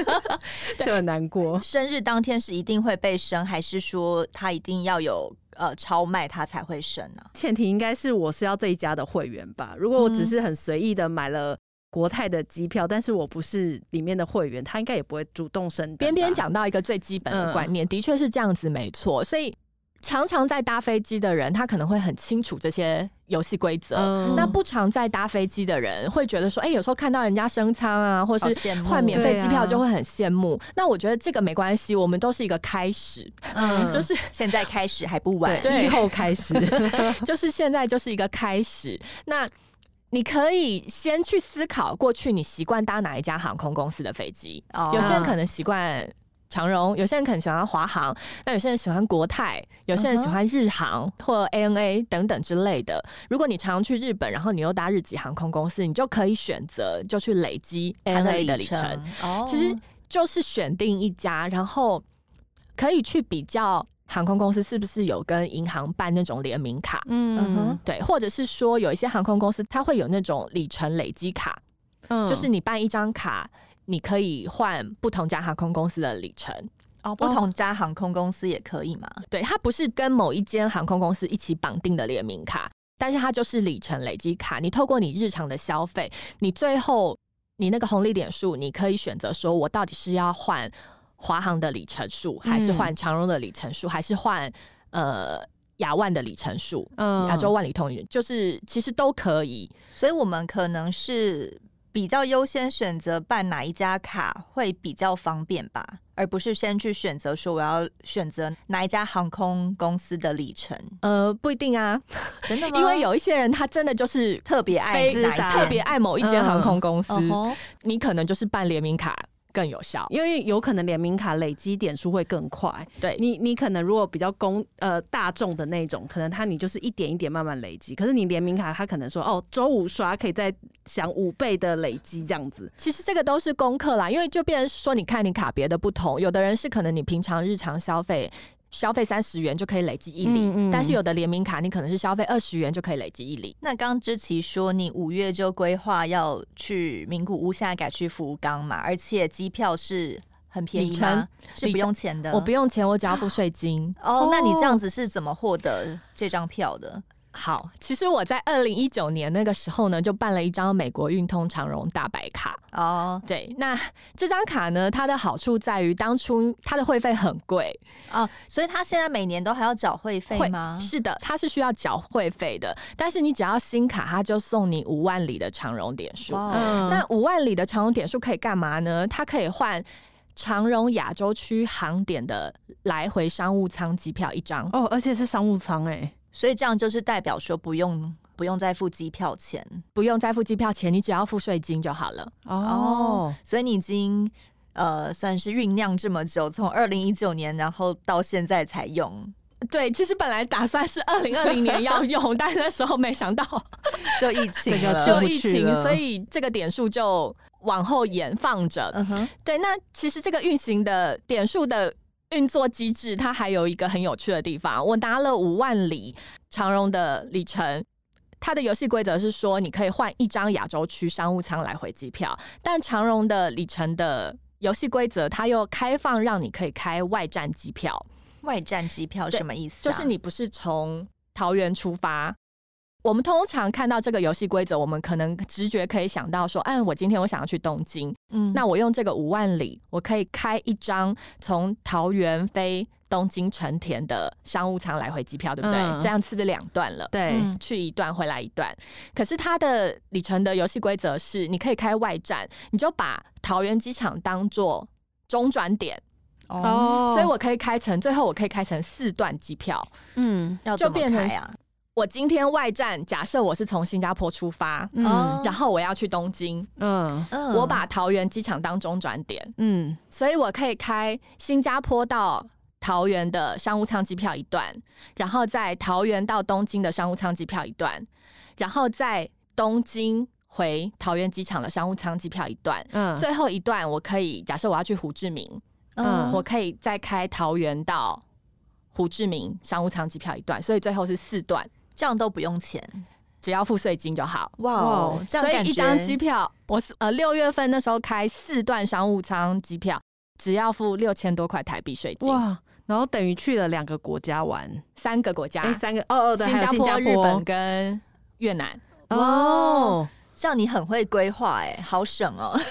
就很难过。生日当天是一定会被升，还是说他一定要有呃超卖他才会升呢？前提应该是我是要这一家的会员吧。如果我只是很随意的买了国泰的机票，但是我不是里面的会员，他应该也不会主动升。边边讲到一个最基本的观念，嗯、的确是这样子，没错。所以。常常在搭飞机的人，他可能会很清楚这些游戏规则。嗯、那不常在搭飞机的人，会觉得说，哎、欸，有时候看到人家升舱啊，或是换免费机票，就会很羡慕。那我觉得这个没关系，我们都是一个开始，嗯，就是现在开始还不晚，以后开始，就是现在就是一个开始。那你可以先去思考，过去你习惯搭哪一家航空公司的飞机？哦、有些人可能习惯。长荣，有些人可能喜欢华航，那有些人喜欢国泰，有些人喜欢日航或 ANA 等等之类的。如果你常去日本，然后你又搭日籍航空公司，你就可以选择就去累积 ANA 的里程。哦，其实就是选定一家，然后可以去比较航空公司是不是有跟银行办那种联名卡。嗯哼，对，或者是说有一些航空公司它会有那种里程累积卡，嗯，就是你办一张卡。你可以换不同家航空公司的里程哦，不同家航空公司也可以吗？对，它不是跟某一间航空公司一起绑定的联名卡，但是它就是里程累积卡。你透过你日常的消费，你最后你那个红利点数，你可以选择说，我到底是要换华航的里程数，还是换长荣的里程数，还是换呃亚万的里程数？嗯，亚洲万里通就是其实都可以。所以我们可能是。比较优先选择办哪一家卡会比较方便吧，而不是先去选择说我要选择哪一家航空公司的里程。呃，不一定啊，真的吗？因为有一些人他真的就是特别爱特别爱某一间航空公司，嗯、你可能就是办联名卡。更有效，因为有可能联名卡累积点数会更快。对你，你可能如果比较公呃大众的那种，可能他你就是一点一点慢慢累积。可是你联名卡，他可能说哦，周五刷可以再享五倍的累积这样子。其实这个都是功课啦，因为就变成说，你看你卡别的不同，有的人是可能你平常日常消费。消费三十元就可以累积一里，嗯嗯，但是有的联名卡你可能是消费二十元就可以累积一里。那刚刚芝萁说你五月就规划要去名古屋，现在改去福冈嘛，而且机票是很便宜吗？是不用钱的？我不用钱，我只要付税金。哦，那你这样子是怎么获得这张票的？好，其实我在二零一九年那个时候呢，就办了一张美国运通长荣大白卡。哦，对，那这张卡呢，它的好处在于当初它的会费很贵哦，所以它现在每年都还要缴会费吗？是的，它是需要缴会费的。但是你只要新卡，它就送你五万里的长荣点数。哦，那五万里的长荣点数可以干嘛呢？它可以换长荣亚洲区航点的来回商务舱机票一张。哦，而且是商务舱哎。所以这样就是代表说不用不用再付机票钱，不用再付机票钱，你只要付税金就好了。哦，所以你已经呃算是酝酿这么久，从二零一九年然后到现在才用。对，其实本来打算是二零二零年要用，但那时候没想到 就疫情了，就疫情，所以这个点数就往后延放着。嗯哼，对，那其实这个运行的点数的。运作机制，它还有一个很有趣的地方。我拿了五万里长荣的里程，它的游戏规则是说，你可以换一张亚洲区商务舱来回机票。但长荣的里程的游戏规则，它又开放让你可以开外站机票。外站机票什么意思啊？就是你不是从桃园出发。我们通常看到这个游戏规则，我们可能直觉可以想到说，嗯，我今天我想要去东京，嗯，那我用这个五万里，我可以开一张从桃园飞东京成田的商务舱来回机票，对不对？嗯、这样是不是两段了？对，去一段回来一段。可是它的里程的游戏规则是，你可以开外站，你就把桃园机场当做中转点哦，所以我可以开成最后我可以开成四段机票，嗯，要怎么开啊？我今天外站，假设我是从新加坡出发，嗯，然后我要去东京，嗯，我把桃园机场当中转点，嗯，所以我可以开新加坡到桃园的商务舱机票一段，然后在桃园到东京的商务舱机票一段，然后在东京回桃园机场的商务舱机票一段，嗯，最后一段我可以假设我要去胡志明，嗯，我可以再开桃园到胡志明商务舱机票一段，所以最后是四段。这样都不用钱，只要付税金就好。哇 Wow, 这样，所以一张机票，我是呃六月份那时候开四段商务舱机票，只要付六千多块台币税金。哇，然后等于去了两个国家玩，三个国家，哎，三个哦哦，对，新加坡、日本跟越南。哦，这样你很会规划，哎，好省哦。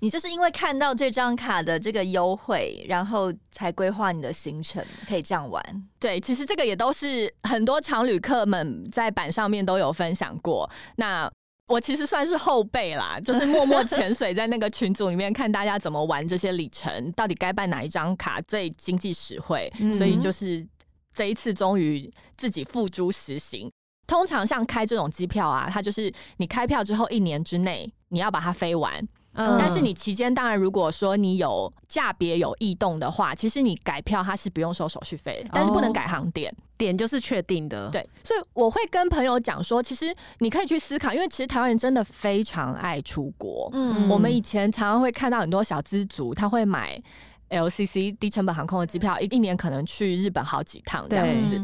你就是因为看到这张卡的这个优惠，然后才规划你的行程，可以这样玩。对，其实这个也都是很多常旅客们在板上面都有分享过。那我其实算是后辈啦，就是默默潜水在那个群组里面看大家怎么玩这些里程，到底该办哪一张卡最经济实惠。嗯、所以就是这一次终于自己付诸实行。通常像开这种机票啊，它就是你开票之后一年之内你要把它飞完。嗯、但是你期间当然，如果说你有价别有异动的话，其实你改票它是不用收手续费，但是不能改航点，点就是确定的。对，所以我会跟朋友讲说，其实你可以去思考，因为其实台湾人真的非常爱出国。嗯，我们以前常常会看到很多小资族，他会买 LCC 低成本航空的机票，一一年可能去日本好几趟这样子。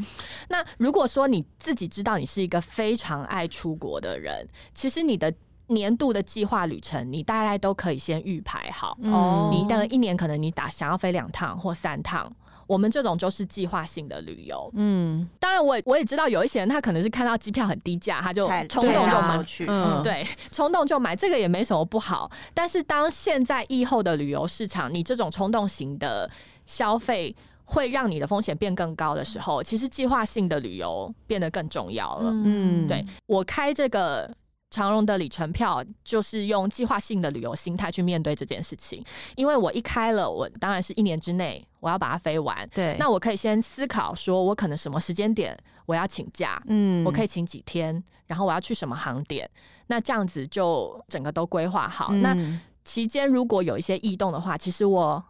那如果说你自己知道你是一个非常爱出国的人，其实你的。年度的计划旅程，你大概都可以先预排好。哦、嗯，你等一年可能你打想要飞两趟或三趟，我们这种就是计划性的旅游。嗯，当然我我也知道有一些人他可能是看到机票很低价，他就冲动就买去。嗯，对，冲动就买这个也没什么不好。但是当现在疫后的旅游市场，你这种冲动型的消费会让你的风险变更高的时候，其实计划性的旅游变得更重要了。嗯，对，我开这个。长荣的里程票就是用计划性的旅游心态去面对这件事情，因为我一开了，我当然是一年之内我要把它飞完。对，那我可以先思考，说我可能什么时间点我要请假，嗯，我可以请几天，然后我要去什么航点，那这样子就整个都规划好。嗯、那期间如果有一些异动的话，其实我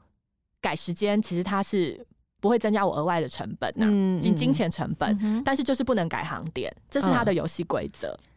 改时间，其实它是不会增加我额外的成本呐、啊，金、嗯、金钱成本，嗯、但是就是不能改航点，这是它的游戏规则。嗯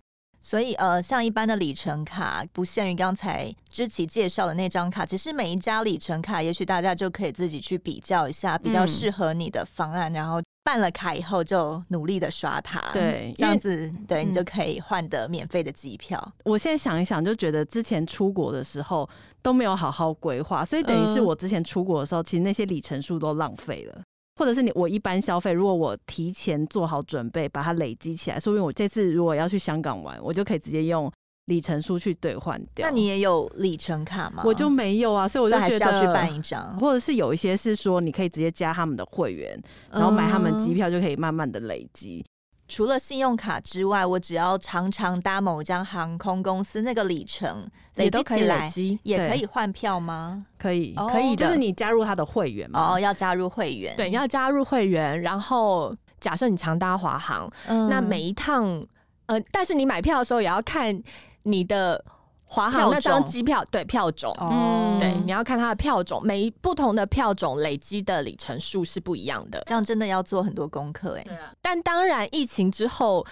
所以，呃，像一般的里程卡，不限于刚才芝琪介绍的那张卡，其实每一家里程卡，也许大家就可以自己去比较一下，比较适合你的方案，嗯、然后办了卡以后就努力的刷它，对，这样子，对你就可以换得免费的机票。我现在想一想，就觉得之前出国的时候都没有好好规划，所以等于是我之前出国的时候，其实那些里程数都浪费了。或者是你我一般消费，如果我提前做好准备，把它累积起来，说不定我这次如果要去香港玩，我就可以直接用里程数去兑换掉。那你也有里程卡吗？我就没有啊，所以我就觉得要去办一张，或者是有一些是说你可以直接加他们的会员，然后买他们机票就可以慢慢的累积。除了信用卡之外，我只要常常搭某家航空公司，那个里程累积起来也可以换票吗？可以，可以，就是你加入他的会员嘛。哦，要加入会员，对，你要加入会员。然后假设你常搭华航，嗯、那每一趟，呃，但是你买票的时候也要看你的。华航那张机票，对，票种，嗯，对，你要看它的票种，每一不同的票种累积的里程数是不一样的，这样真的要做很多功课哎。对啊。但当然，疫情之后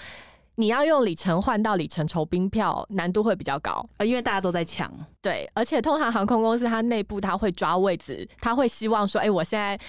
你要用里程换到里程酬宾票，难度会比较高，呃，因为大家都在抢。对，而且通常航空公司它内部它会抓位置，它会希望说，哎、欸，我现在。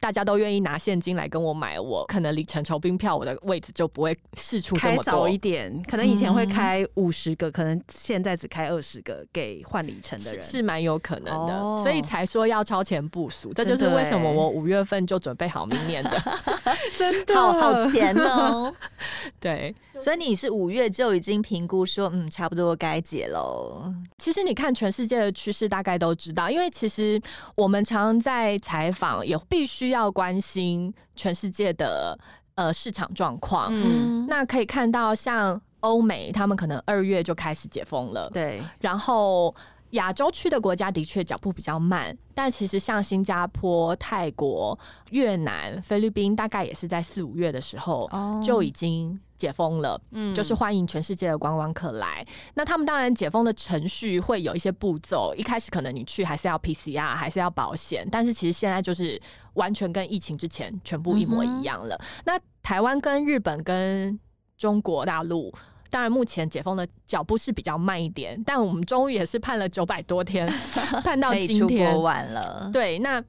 大家都愿意拿现金来跟我买，我可能里程酬宾票，我的位置就不会释出这么多，开少一点。可能以前会开五十个，嗯，可能现在只开二十个给换里程的人，是蛮有可能的，哦。所以才说要超前部署，这就是为什么我五月份就准备好明年的，真的 好好前哦。对，所以你是五月就已经评估说，嗯，差不多该解喽。其实你看全世界的趋势，大概都知道，因为其实我们常常在采访，也必须。需要关心全世界的呃市场状况，嗯，那可以看到像欧美，他们可能二月就开始解封了，对。然后亚洲区的国家的确脚步比较慢，但其实像新加坡、泰国、越南、菲律宾，大概也是在四五月的时候就已经。解封了，嗯，就是欢迎全世界的观光客来。那他们当然解封的程序会有一些步骤，一开始可能你去还是要 PCR，还是要保险，但是其实现在就是完全跟疫情之前全部一模一样了。嗯、那台湾跟日本跟中国大陆，当然目前解封的脚步是比较慢一点，但我们终于也是盼了九百多天，盼到今天出国完了。对，那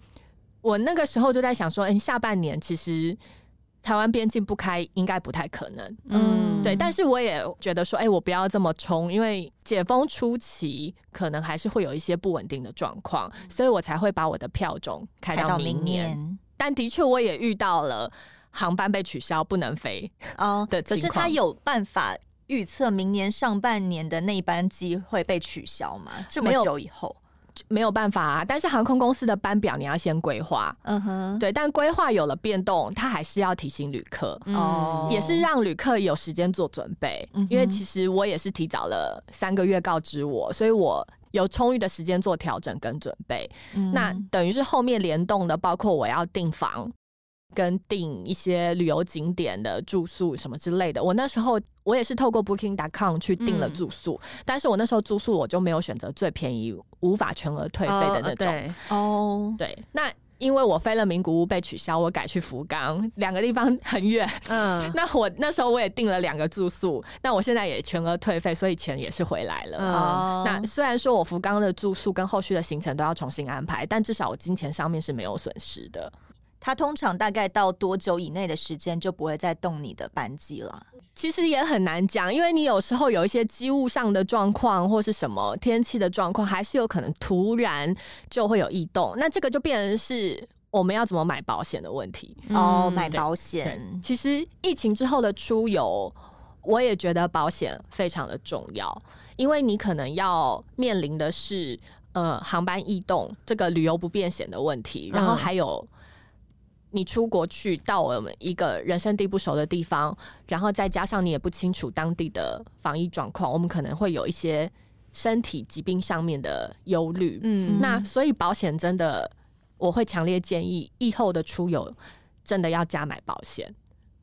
我那个时候就在想说，嗯、欸，下半年其实。台湾边境不开应该不太可能，嗯，对。但是我也觉得说，哎、欸，我不要这么冲，因为解封初期可能还是会有一些不稳定的状况，所以我才会把我的票种开到明年。但的确，我也遇到了航班被取消不能飞哦的情况。可是他有办法预测明年上半年的那班机会被取消吗？这么久以后？没有办法啊，但是航空公司的班表你要先规划，嗯哼，对，但规划有了变动，他还是要提醒旅客，哦、嗯，也是让旅客有时间做准备，嗯，因为其实我也是提早了三个月告知我，所以我有充裕的时间做调整跟准备，嗯、那等于是后面联动的，包括我要订房。跟订一些旅游景点的住宿什么之类的，我那时候我也是透过 Booking.com 去订了住宿，嗯，但是我那时候住宿我就没有选择最便宜、无法全额退费的那种。哦，对，那因为我飞了名古屋被取消，我改去福冈，两个地方 很远。嗯，那我那时候我也订了两个住宿，那我现在也全额退费，所以钱也是回来了。哦，那虽然说我福冈的住宿跟后续的行程都要重新安排，但至少我金钱上面是没有损失的。他通常大概到多久以内的时间就不会再动你的班机了？其实也很难讲，因为你有时候有一些机务上的状况，或是什么天气的状况，还是有可能突然就会有异动。那这个就变成是我们要怎么买保险的问题哦。嗯 oh, 买保险，其实疫情之后的出游，我也觉得保险非常的重要，因为你可能要面临的是呃航班异动这个旅游不便险的问题，然后还有。你出国去到我们一个人生地不熟的地方，然后再加上你也不清楚当地的防疫状况，我们可能会有一些身体疾病上面的忧虑。嗯，那所以保险真的，我会强烈建议以后的出游真的要加买保险。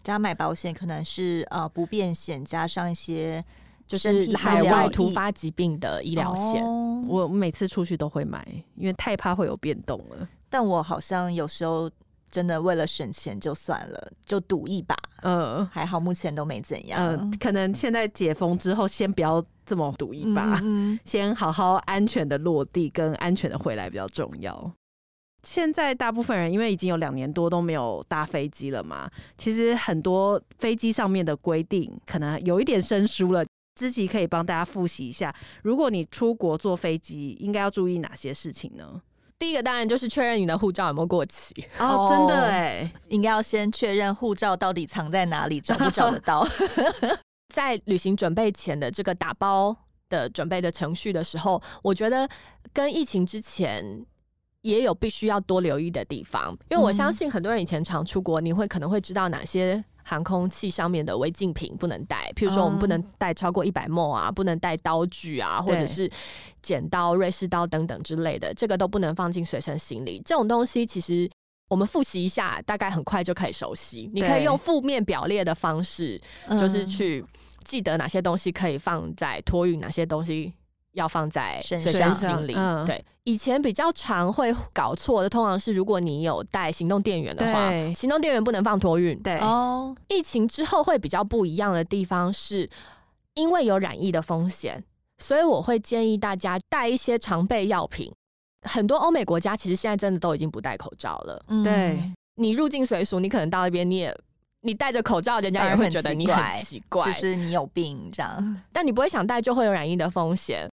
加买保险可能是呃不便险加上一些就是海外突发疾病的医疗险。哦，我每次出去都会买，因为太怕会有变动了。但我好像有时候。真的为了省钱就算了，就赌一把。嗯，还好目前都没怎样。嗯，可能现在解封之后，先不要这么赌一把，嗯，先好好安全的落地跟安全的回来比较重要。现在大部分人因为已经有两年多都没有搭飞机了嘛，其实很多飞机上面的规定可能有一点生疏了。自己可以帮大家复习一下，如果你出国坐飞机，应该要注意哪些事情呢？第一个当然就是确认你的护照有没有过期哦，真的哎，应该要先确认护照到底藏在哪里，找不找得到。在旅行准备前的这个打包的准备的程序的时候，我觉得跟疫情之前也有必须要多留意的地方，因为我相信很多人以前常出国，你会可能会知道哪些。航空器上面的违禁品不能带，譬如说我们不能带超过一百 ml 啊，不能带刀具啊，或者是剪刀、瑞士刀等等之类的，这个都不能放进随身行李。这种东西其实我们复习一下，大概很快就可以熟悉。你可以用负面表列的方式，就是去记得哪些东西可以放在托运，哪些东西要放在随身行李。嗯、对，以前比较常会搞错的，通常是如果你有带行动电源的话，行动电源不能放托运。对哦，疫情之后会比较不一样的地方是，因为有染疫的风险，所以我会建议大家带一些常备药品。很多欧美国家其实现在真的都已经不戴口罩了。嗯、对，你入境随俗，你可能到那边你也。你戴着口罩，人家也会觉得你很奇怪，就是你有病这样。但你不会想戴，就会有染疫的风险。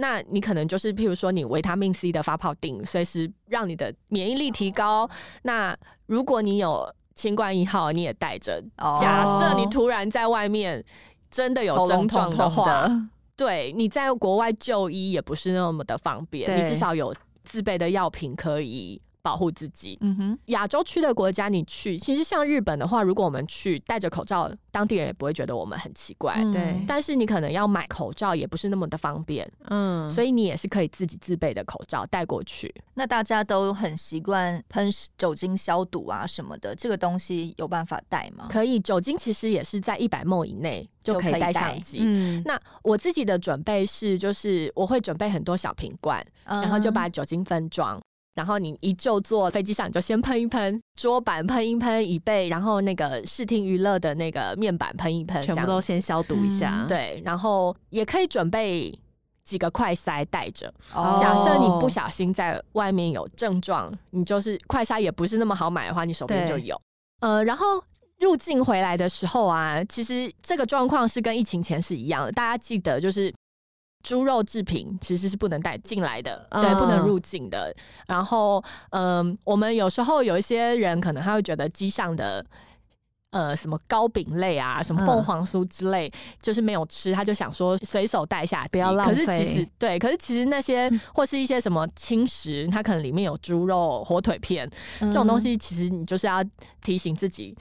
那你可能就是，譬如说，你维他命 C 的发泡顶，随时让你的免疫力提高。那如果你有新冠一号，你也带着。假设你突然在外面真的有症状的话，对，你在国外就医也不是那么的方便。你至少有自备的药品可以。保护自己。嗯哼，亚洲区的国家你去，其实像日本的话，如果我们去戴着口罩，当地人也不会觉得我们很奇怪。对、嗯，但是你可能要买口罩，也不是那么的方便。嗯，所以你也是可以自己自备的口罩带过去。那大家都很习惯喷酒精消毒啊什么的，这个东西有办法带吗？可以，酒精其实也是在一百 ml 以内就可以带上机。嗯，那我自己的准备是，就是我会准备很多小瓶罐，嗯、然后就把酒精分装。然后你一就坐飞机上，你就先喷一喷桌板，喷一喷椅背，然后那个视听娱乐的那个面板喷一喷，全部都先消毒一下。嗯、对，然后也可以准备几个快塞带着。哦、假设你不小心在外面有症状，你就是快塞也不是那么好买的话，你手边就有。呃，然后入境回来的时候啊，其实这个状况是跟疫情前是一样的。大家记得就是。猪肉制品其实是不能带进来的，嗯、对，不能入境的。然后，嗯，我们有时候有一些人可能他会觉得机上的呃什么糕饼类啊，什么凤凰酥之类，嗯、就是没有吃，他就想说随手带下机，不要浪费。可是其实对，可是其实那些或是一些什么轻食，它可能里面有猪肉、火腿片、嗯、这种东西，其实你就是要提醒自己。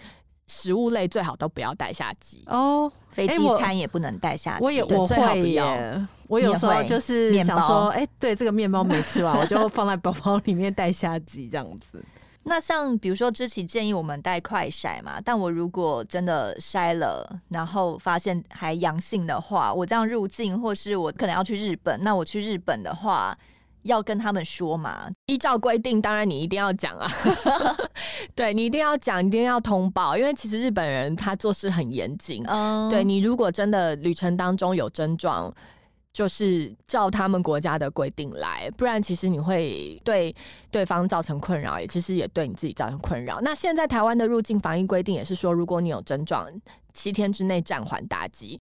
食物类最好都不要带下机哦，飞机餐也不能带下机。我也我会耶，我有时候就是想说，哎，对，这个面包没吃完，我就放在包包里面带下机这样子。那像比如说，之前建议我们带快筛嘛，但我如果真的筛了，然后发现还阳性的话，我这样入境，或是我可能要去日本，那我去日本的话。要跟他们说嘛？依照规定，当然你一定要讲啊。对，你一定要讲，一定要通报，因为其实日本人他做事很严谨。嗯，对，你如果真的旅程当中有症状，就是照他们国家的规定来，不然其实你会对对方造成困扰，也其实也对你自己造成困扰。那现在台湾的入境防疫规定也是说，如果你有症状，七天之内暂缓搭机。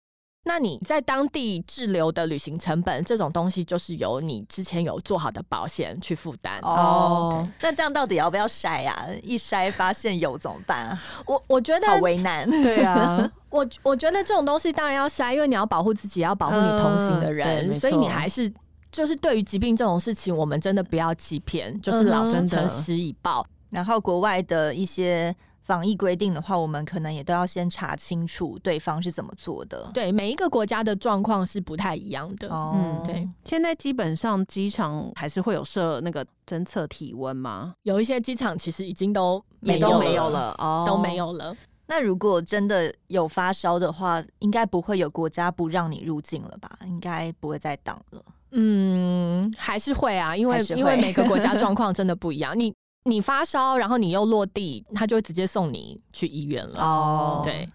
那你在当地滞留的旅行成本这种东西，就是由你之前有做好的保险去负担哦。那这样到底要不要筛啊？一筛发现有怎么办啊？我我觉得好为难。对啊，我我觉得这种东西当然要筛，因为你要保护自己，要保护你同行的人，嗯、所以你还是就是对于疾病这种事情，我们真的不要欺骗，就是老实诚实以报。然后国外的一些。防疫规定的话，我们可能也都要先查清楚对方是怎么做的。对，每一个国家的状况是不太一样的。哦、嗯，对。现在基本上机场还是会有设那个侦测体温吗？有一些机场其实已经都没都没有了，哦，都没有了。那如果真的有发烧的话，应该不会有国家不让你入境了吧？应该不会再挡了。嗯，还是会啊，因为因为每个国家 状况真的不一样。你。你发烧，然后你又落地，他就会直接送你去医院了。哦，对，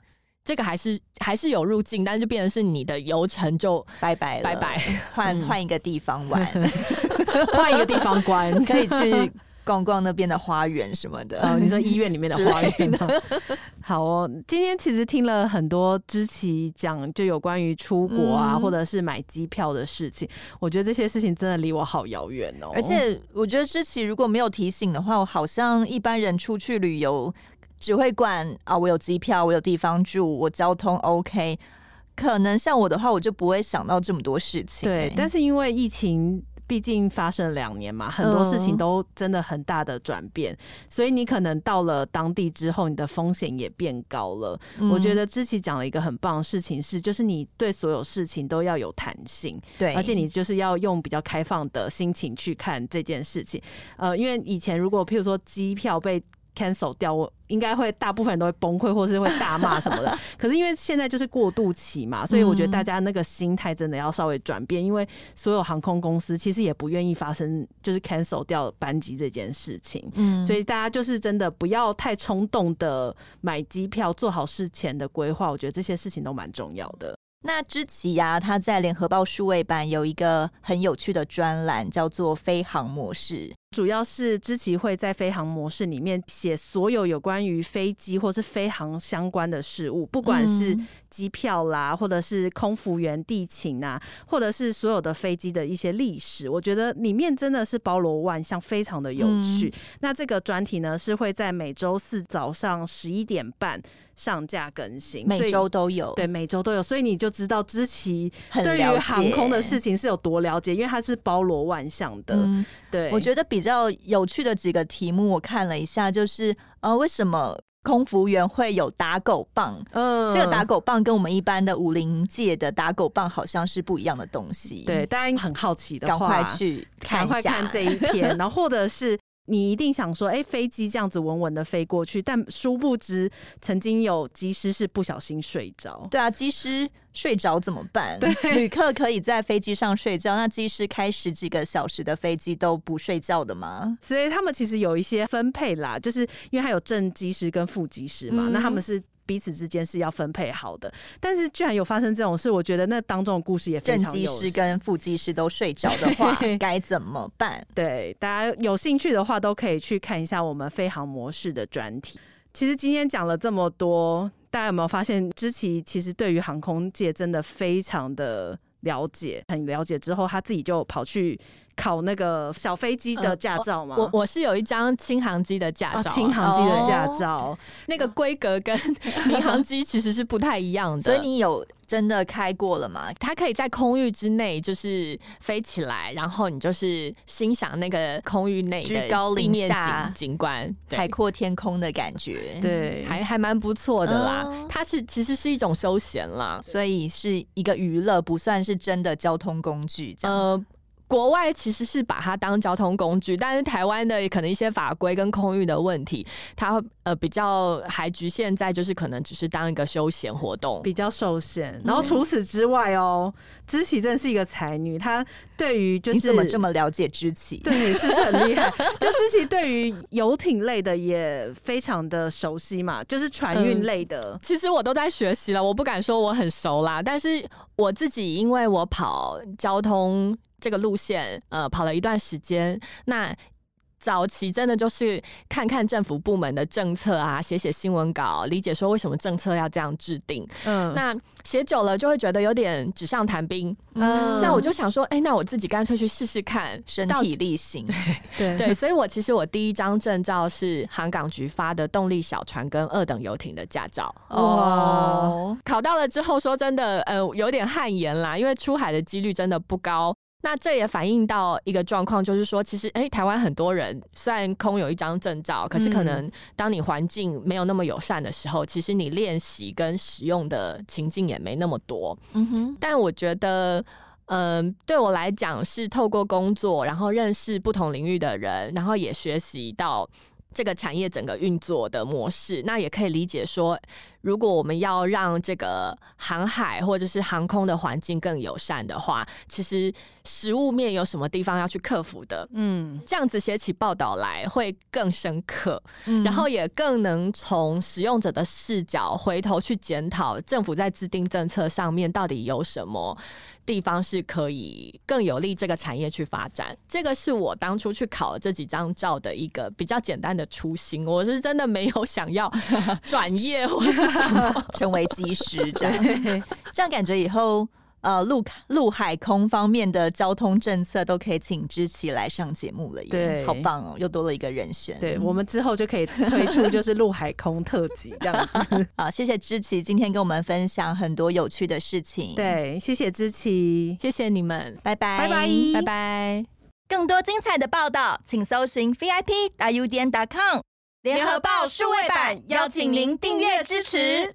这个还是还是有入境，但是就变成是你的游程就拜拜了，拜拜，换换一个地方玩，换一个地方关，可以去。逛逛那边的花园什么的，哦，你说医院里面的 花园呢？好哦，今天其实听了很多芝奇讲，就有关于出国啊，嗯、或者是买机票的事情。我觉得这些事情真的离我好遥远哦。而且我觉得芝奇如果没有提醒的话，我好像一般人出去旅游只会管啊，我有机票，我有地方住，我交通 OK。可能像我的话，我就不会想到这么多事情，欸。对，但是因为疫情。毕竟发生了两年嘛，很多事情都真的很大的转变，嗯、所以你可能到了当地之后，你的风险也变高了。嗯、我觉得知琪讲了一个很棒的事情是，就是你对所有事情都要有弹性，对，而且你就是要用比较开放的心情去看这件事情。呃，因为以前如果譬如说机票被 cancel 掉，我应该会大部分人都会崩溃，或是会大骂什么的。可是因为现在就是过渡期嘛，所以我觉得大家那个心态真的要稍微转变，因为所有航空公司其实也不愿意发生就是 cancel 掉班机这件事情。嗯，所以大家就是真的不要太冲动的买机票，做好事前的规划。我觉得这些事情都蛮重要的。那之奇呀，他在联合报数位版有一个很有趣的专栏，叫做“飞航模式”。主要是知其会在飞航模式里面写所有有关于飞机或是飞航相关的事物，不管是机票啦，或者是空服员地勤啊，或者是所有的飞机的一些历史，我觉得里面真的是包罗万象，非常的有趣。嗯、那这个专题呢，是会在每周四早上十一点半上架更新，每周都有，对，每周都有，所以你就知道知其对于航空的事情是有多了解，因为它是包罗万象的。嗯、对，我觉得比。比较有趣的几个题目，我看了一下，就是呃，为什么空服员会有打狗棒？嗯，这个打狗棒跟我们一般的武林界的打狗棒好像是不一样的东西。对，大家很好奇的话，赶快去看一下，这一篇，然后或者是。你一定想说，哎、欸，飞机这样子稳稳的飞过去，但殊不知，曾经有机师是不小心睡着。对啊，机师睡着怎么办？对，旅客可以在飞机上睡觉，那机师开十几个小时的飞机都不睡觉的吗？所以他们其实有一些分配啦，就是因为他有正机师跟副机师嘛，嗯、那他们是。彼此之间是要分配好的，但是居然有发生这种事，我觉得那当中的故事也非常有。正机师跟副机师都睡着的话，该怎么办？对，大家有兴趣的话，都可以去看一下我们飞航模式的专题。其实今天讲了这么多，大家有没有发现，知奇其实对于航空界真的非常的了解，很了解之后，他自己就跑去考那个小飞机的驾照嘛。呃、我我是有一张轻航机的驾照，轻航机的驾照，哦、那个规格跟 民航机其实是不太一样的。所以你有真的开过了吗？它可以在空域之内就是飞起来，然后你就是欣赏那个空域内的地面景景观，海阔天空的感觉。对，还还蛮不错的啦。嗯、它是其实是一种休闲啦，所以是一个娱乐，不算是真的交通工具。呃国外其实是把它当交通工具，但是台湾的可能一些法规跟空域的问题，它呃比较还局限在就是可能只是当一个休闲活动，比较受限。然后除此之外哦，知琪真是一个才女，她对于就是你怎么这么了解知琪？对，你是不是很厉害？就知琪对于游艇类的也非常的熟悉嘛，就是船运类的、嗯。其实我都在学习了，我不敢说我很熟啦，但是我自己因为我跑交通。这个路线，呃，跑了一段时间。那早期真的就是看看政府部门的政策啊，写写新闻稿，理解说为什么政策要这样制定。嗯，那写久了就会觉得有点纸上谈兵。嗯，那我就想说，哎，那我自己干脆去试试看，身体力行。对对，所以我其实我第一张证照是航港局发的动力小船跟二等游艇的驾照。哦，考到了之后，说真的，呃，有点汗颜啦，因为出海的几率真的不高。那这也反映到一个状况，就是说，其实哎、欸，台湾很多人虽然空有一张证照，可是可能当你环境没有那么友善的时候，其实你练习跟使用的情境也没那么多。嗯哼。但我觉得，嗯、呃，对我来讲是透过工作，然后认识不同领域的人，然后也学习到这个产业整个运作的模式，那也可以理解说。如果我们要让这个航海或者是航空的环境更友善的话，其实实物面有什么地方要去克服的？嗯，这样子写起报道来会更深刻，嗯，然后也更能从使用者的视角回头去检讨政府在制定政策上面到底有什么地方是可以更有利这个产业去发展。这个是我当初去考这几张照的一个比较简单的初心。我是真的没有想要 转业或是。成为机师这样，这样感觉以后呃陆陆海空方面的交通政策都可以请芝琪来上节目了耶，对，好棒哦，又多了一个人选。对，我们之后就可以推出就是陆海空特辑这样子。好，谢谢芝琪今天跟我们分享很多有趣的事情。对，谢谢芝琪，谢谢你们，拜拜，拜拜，拜拜。更多精彩的报道，请搜寻 VIP 大 U 点 com。联合报数位版，邀请您订阅支持。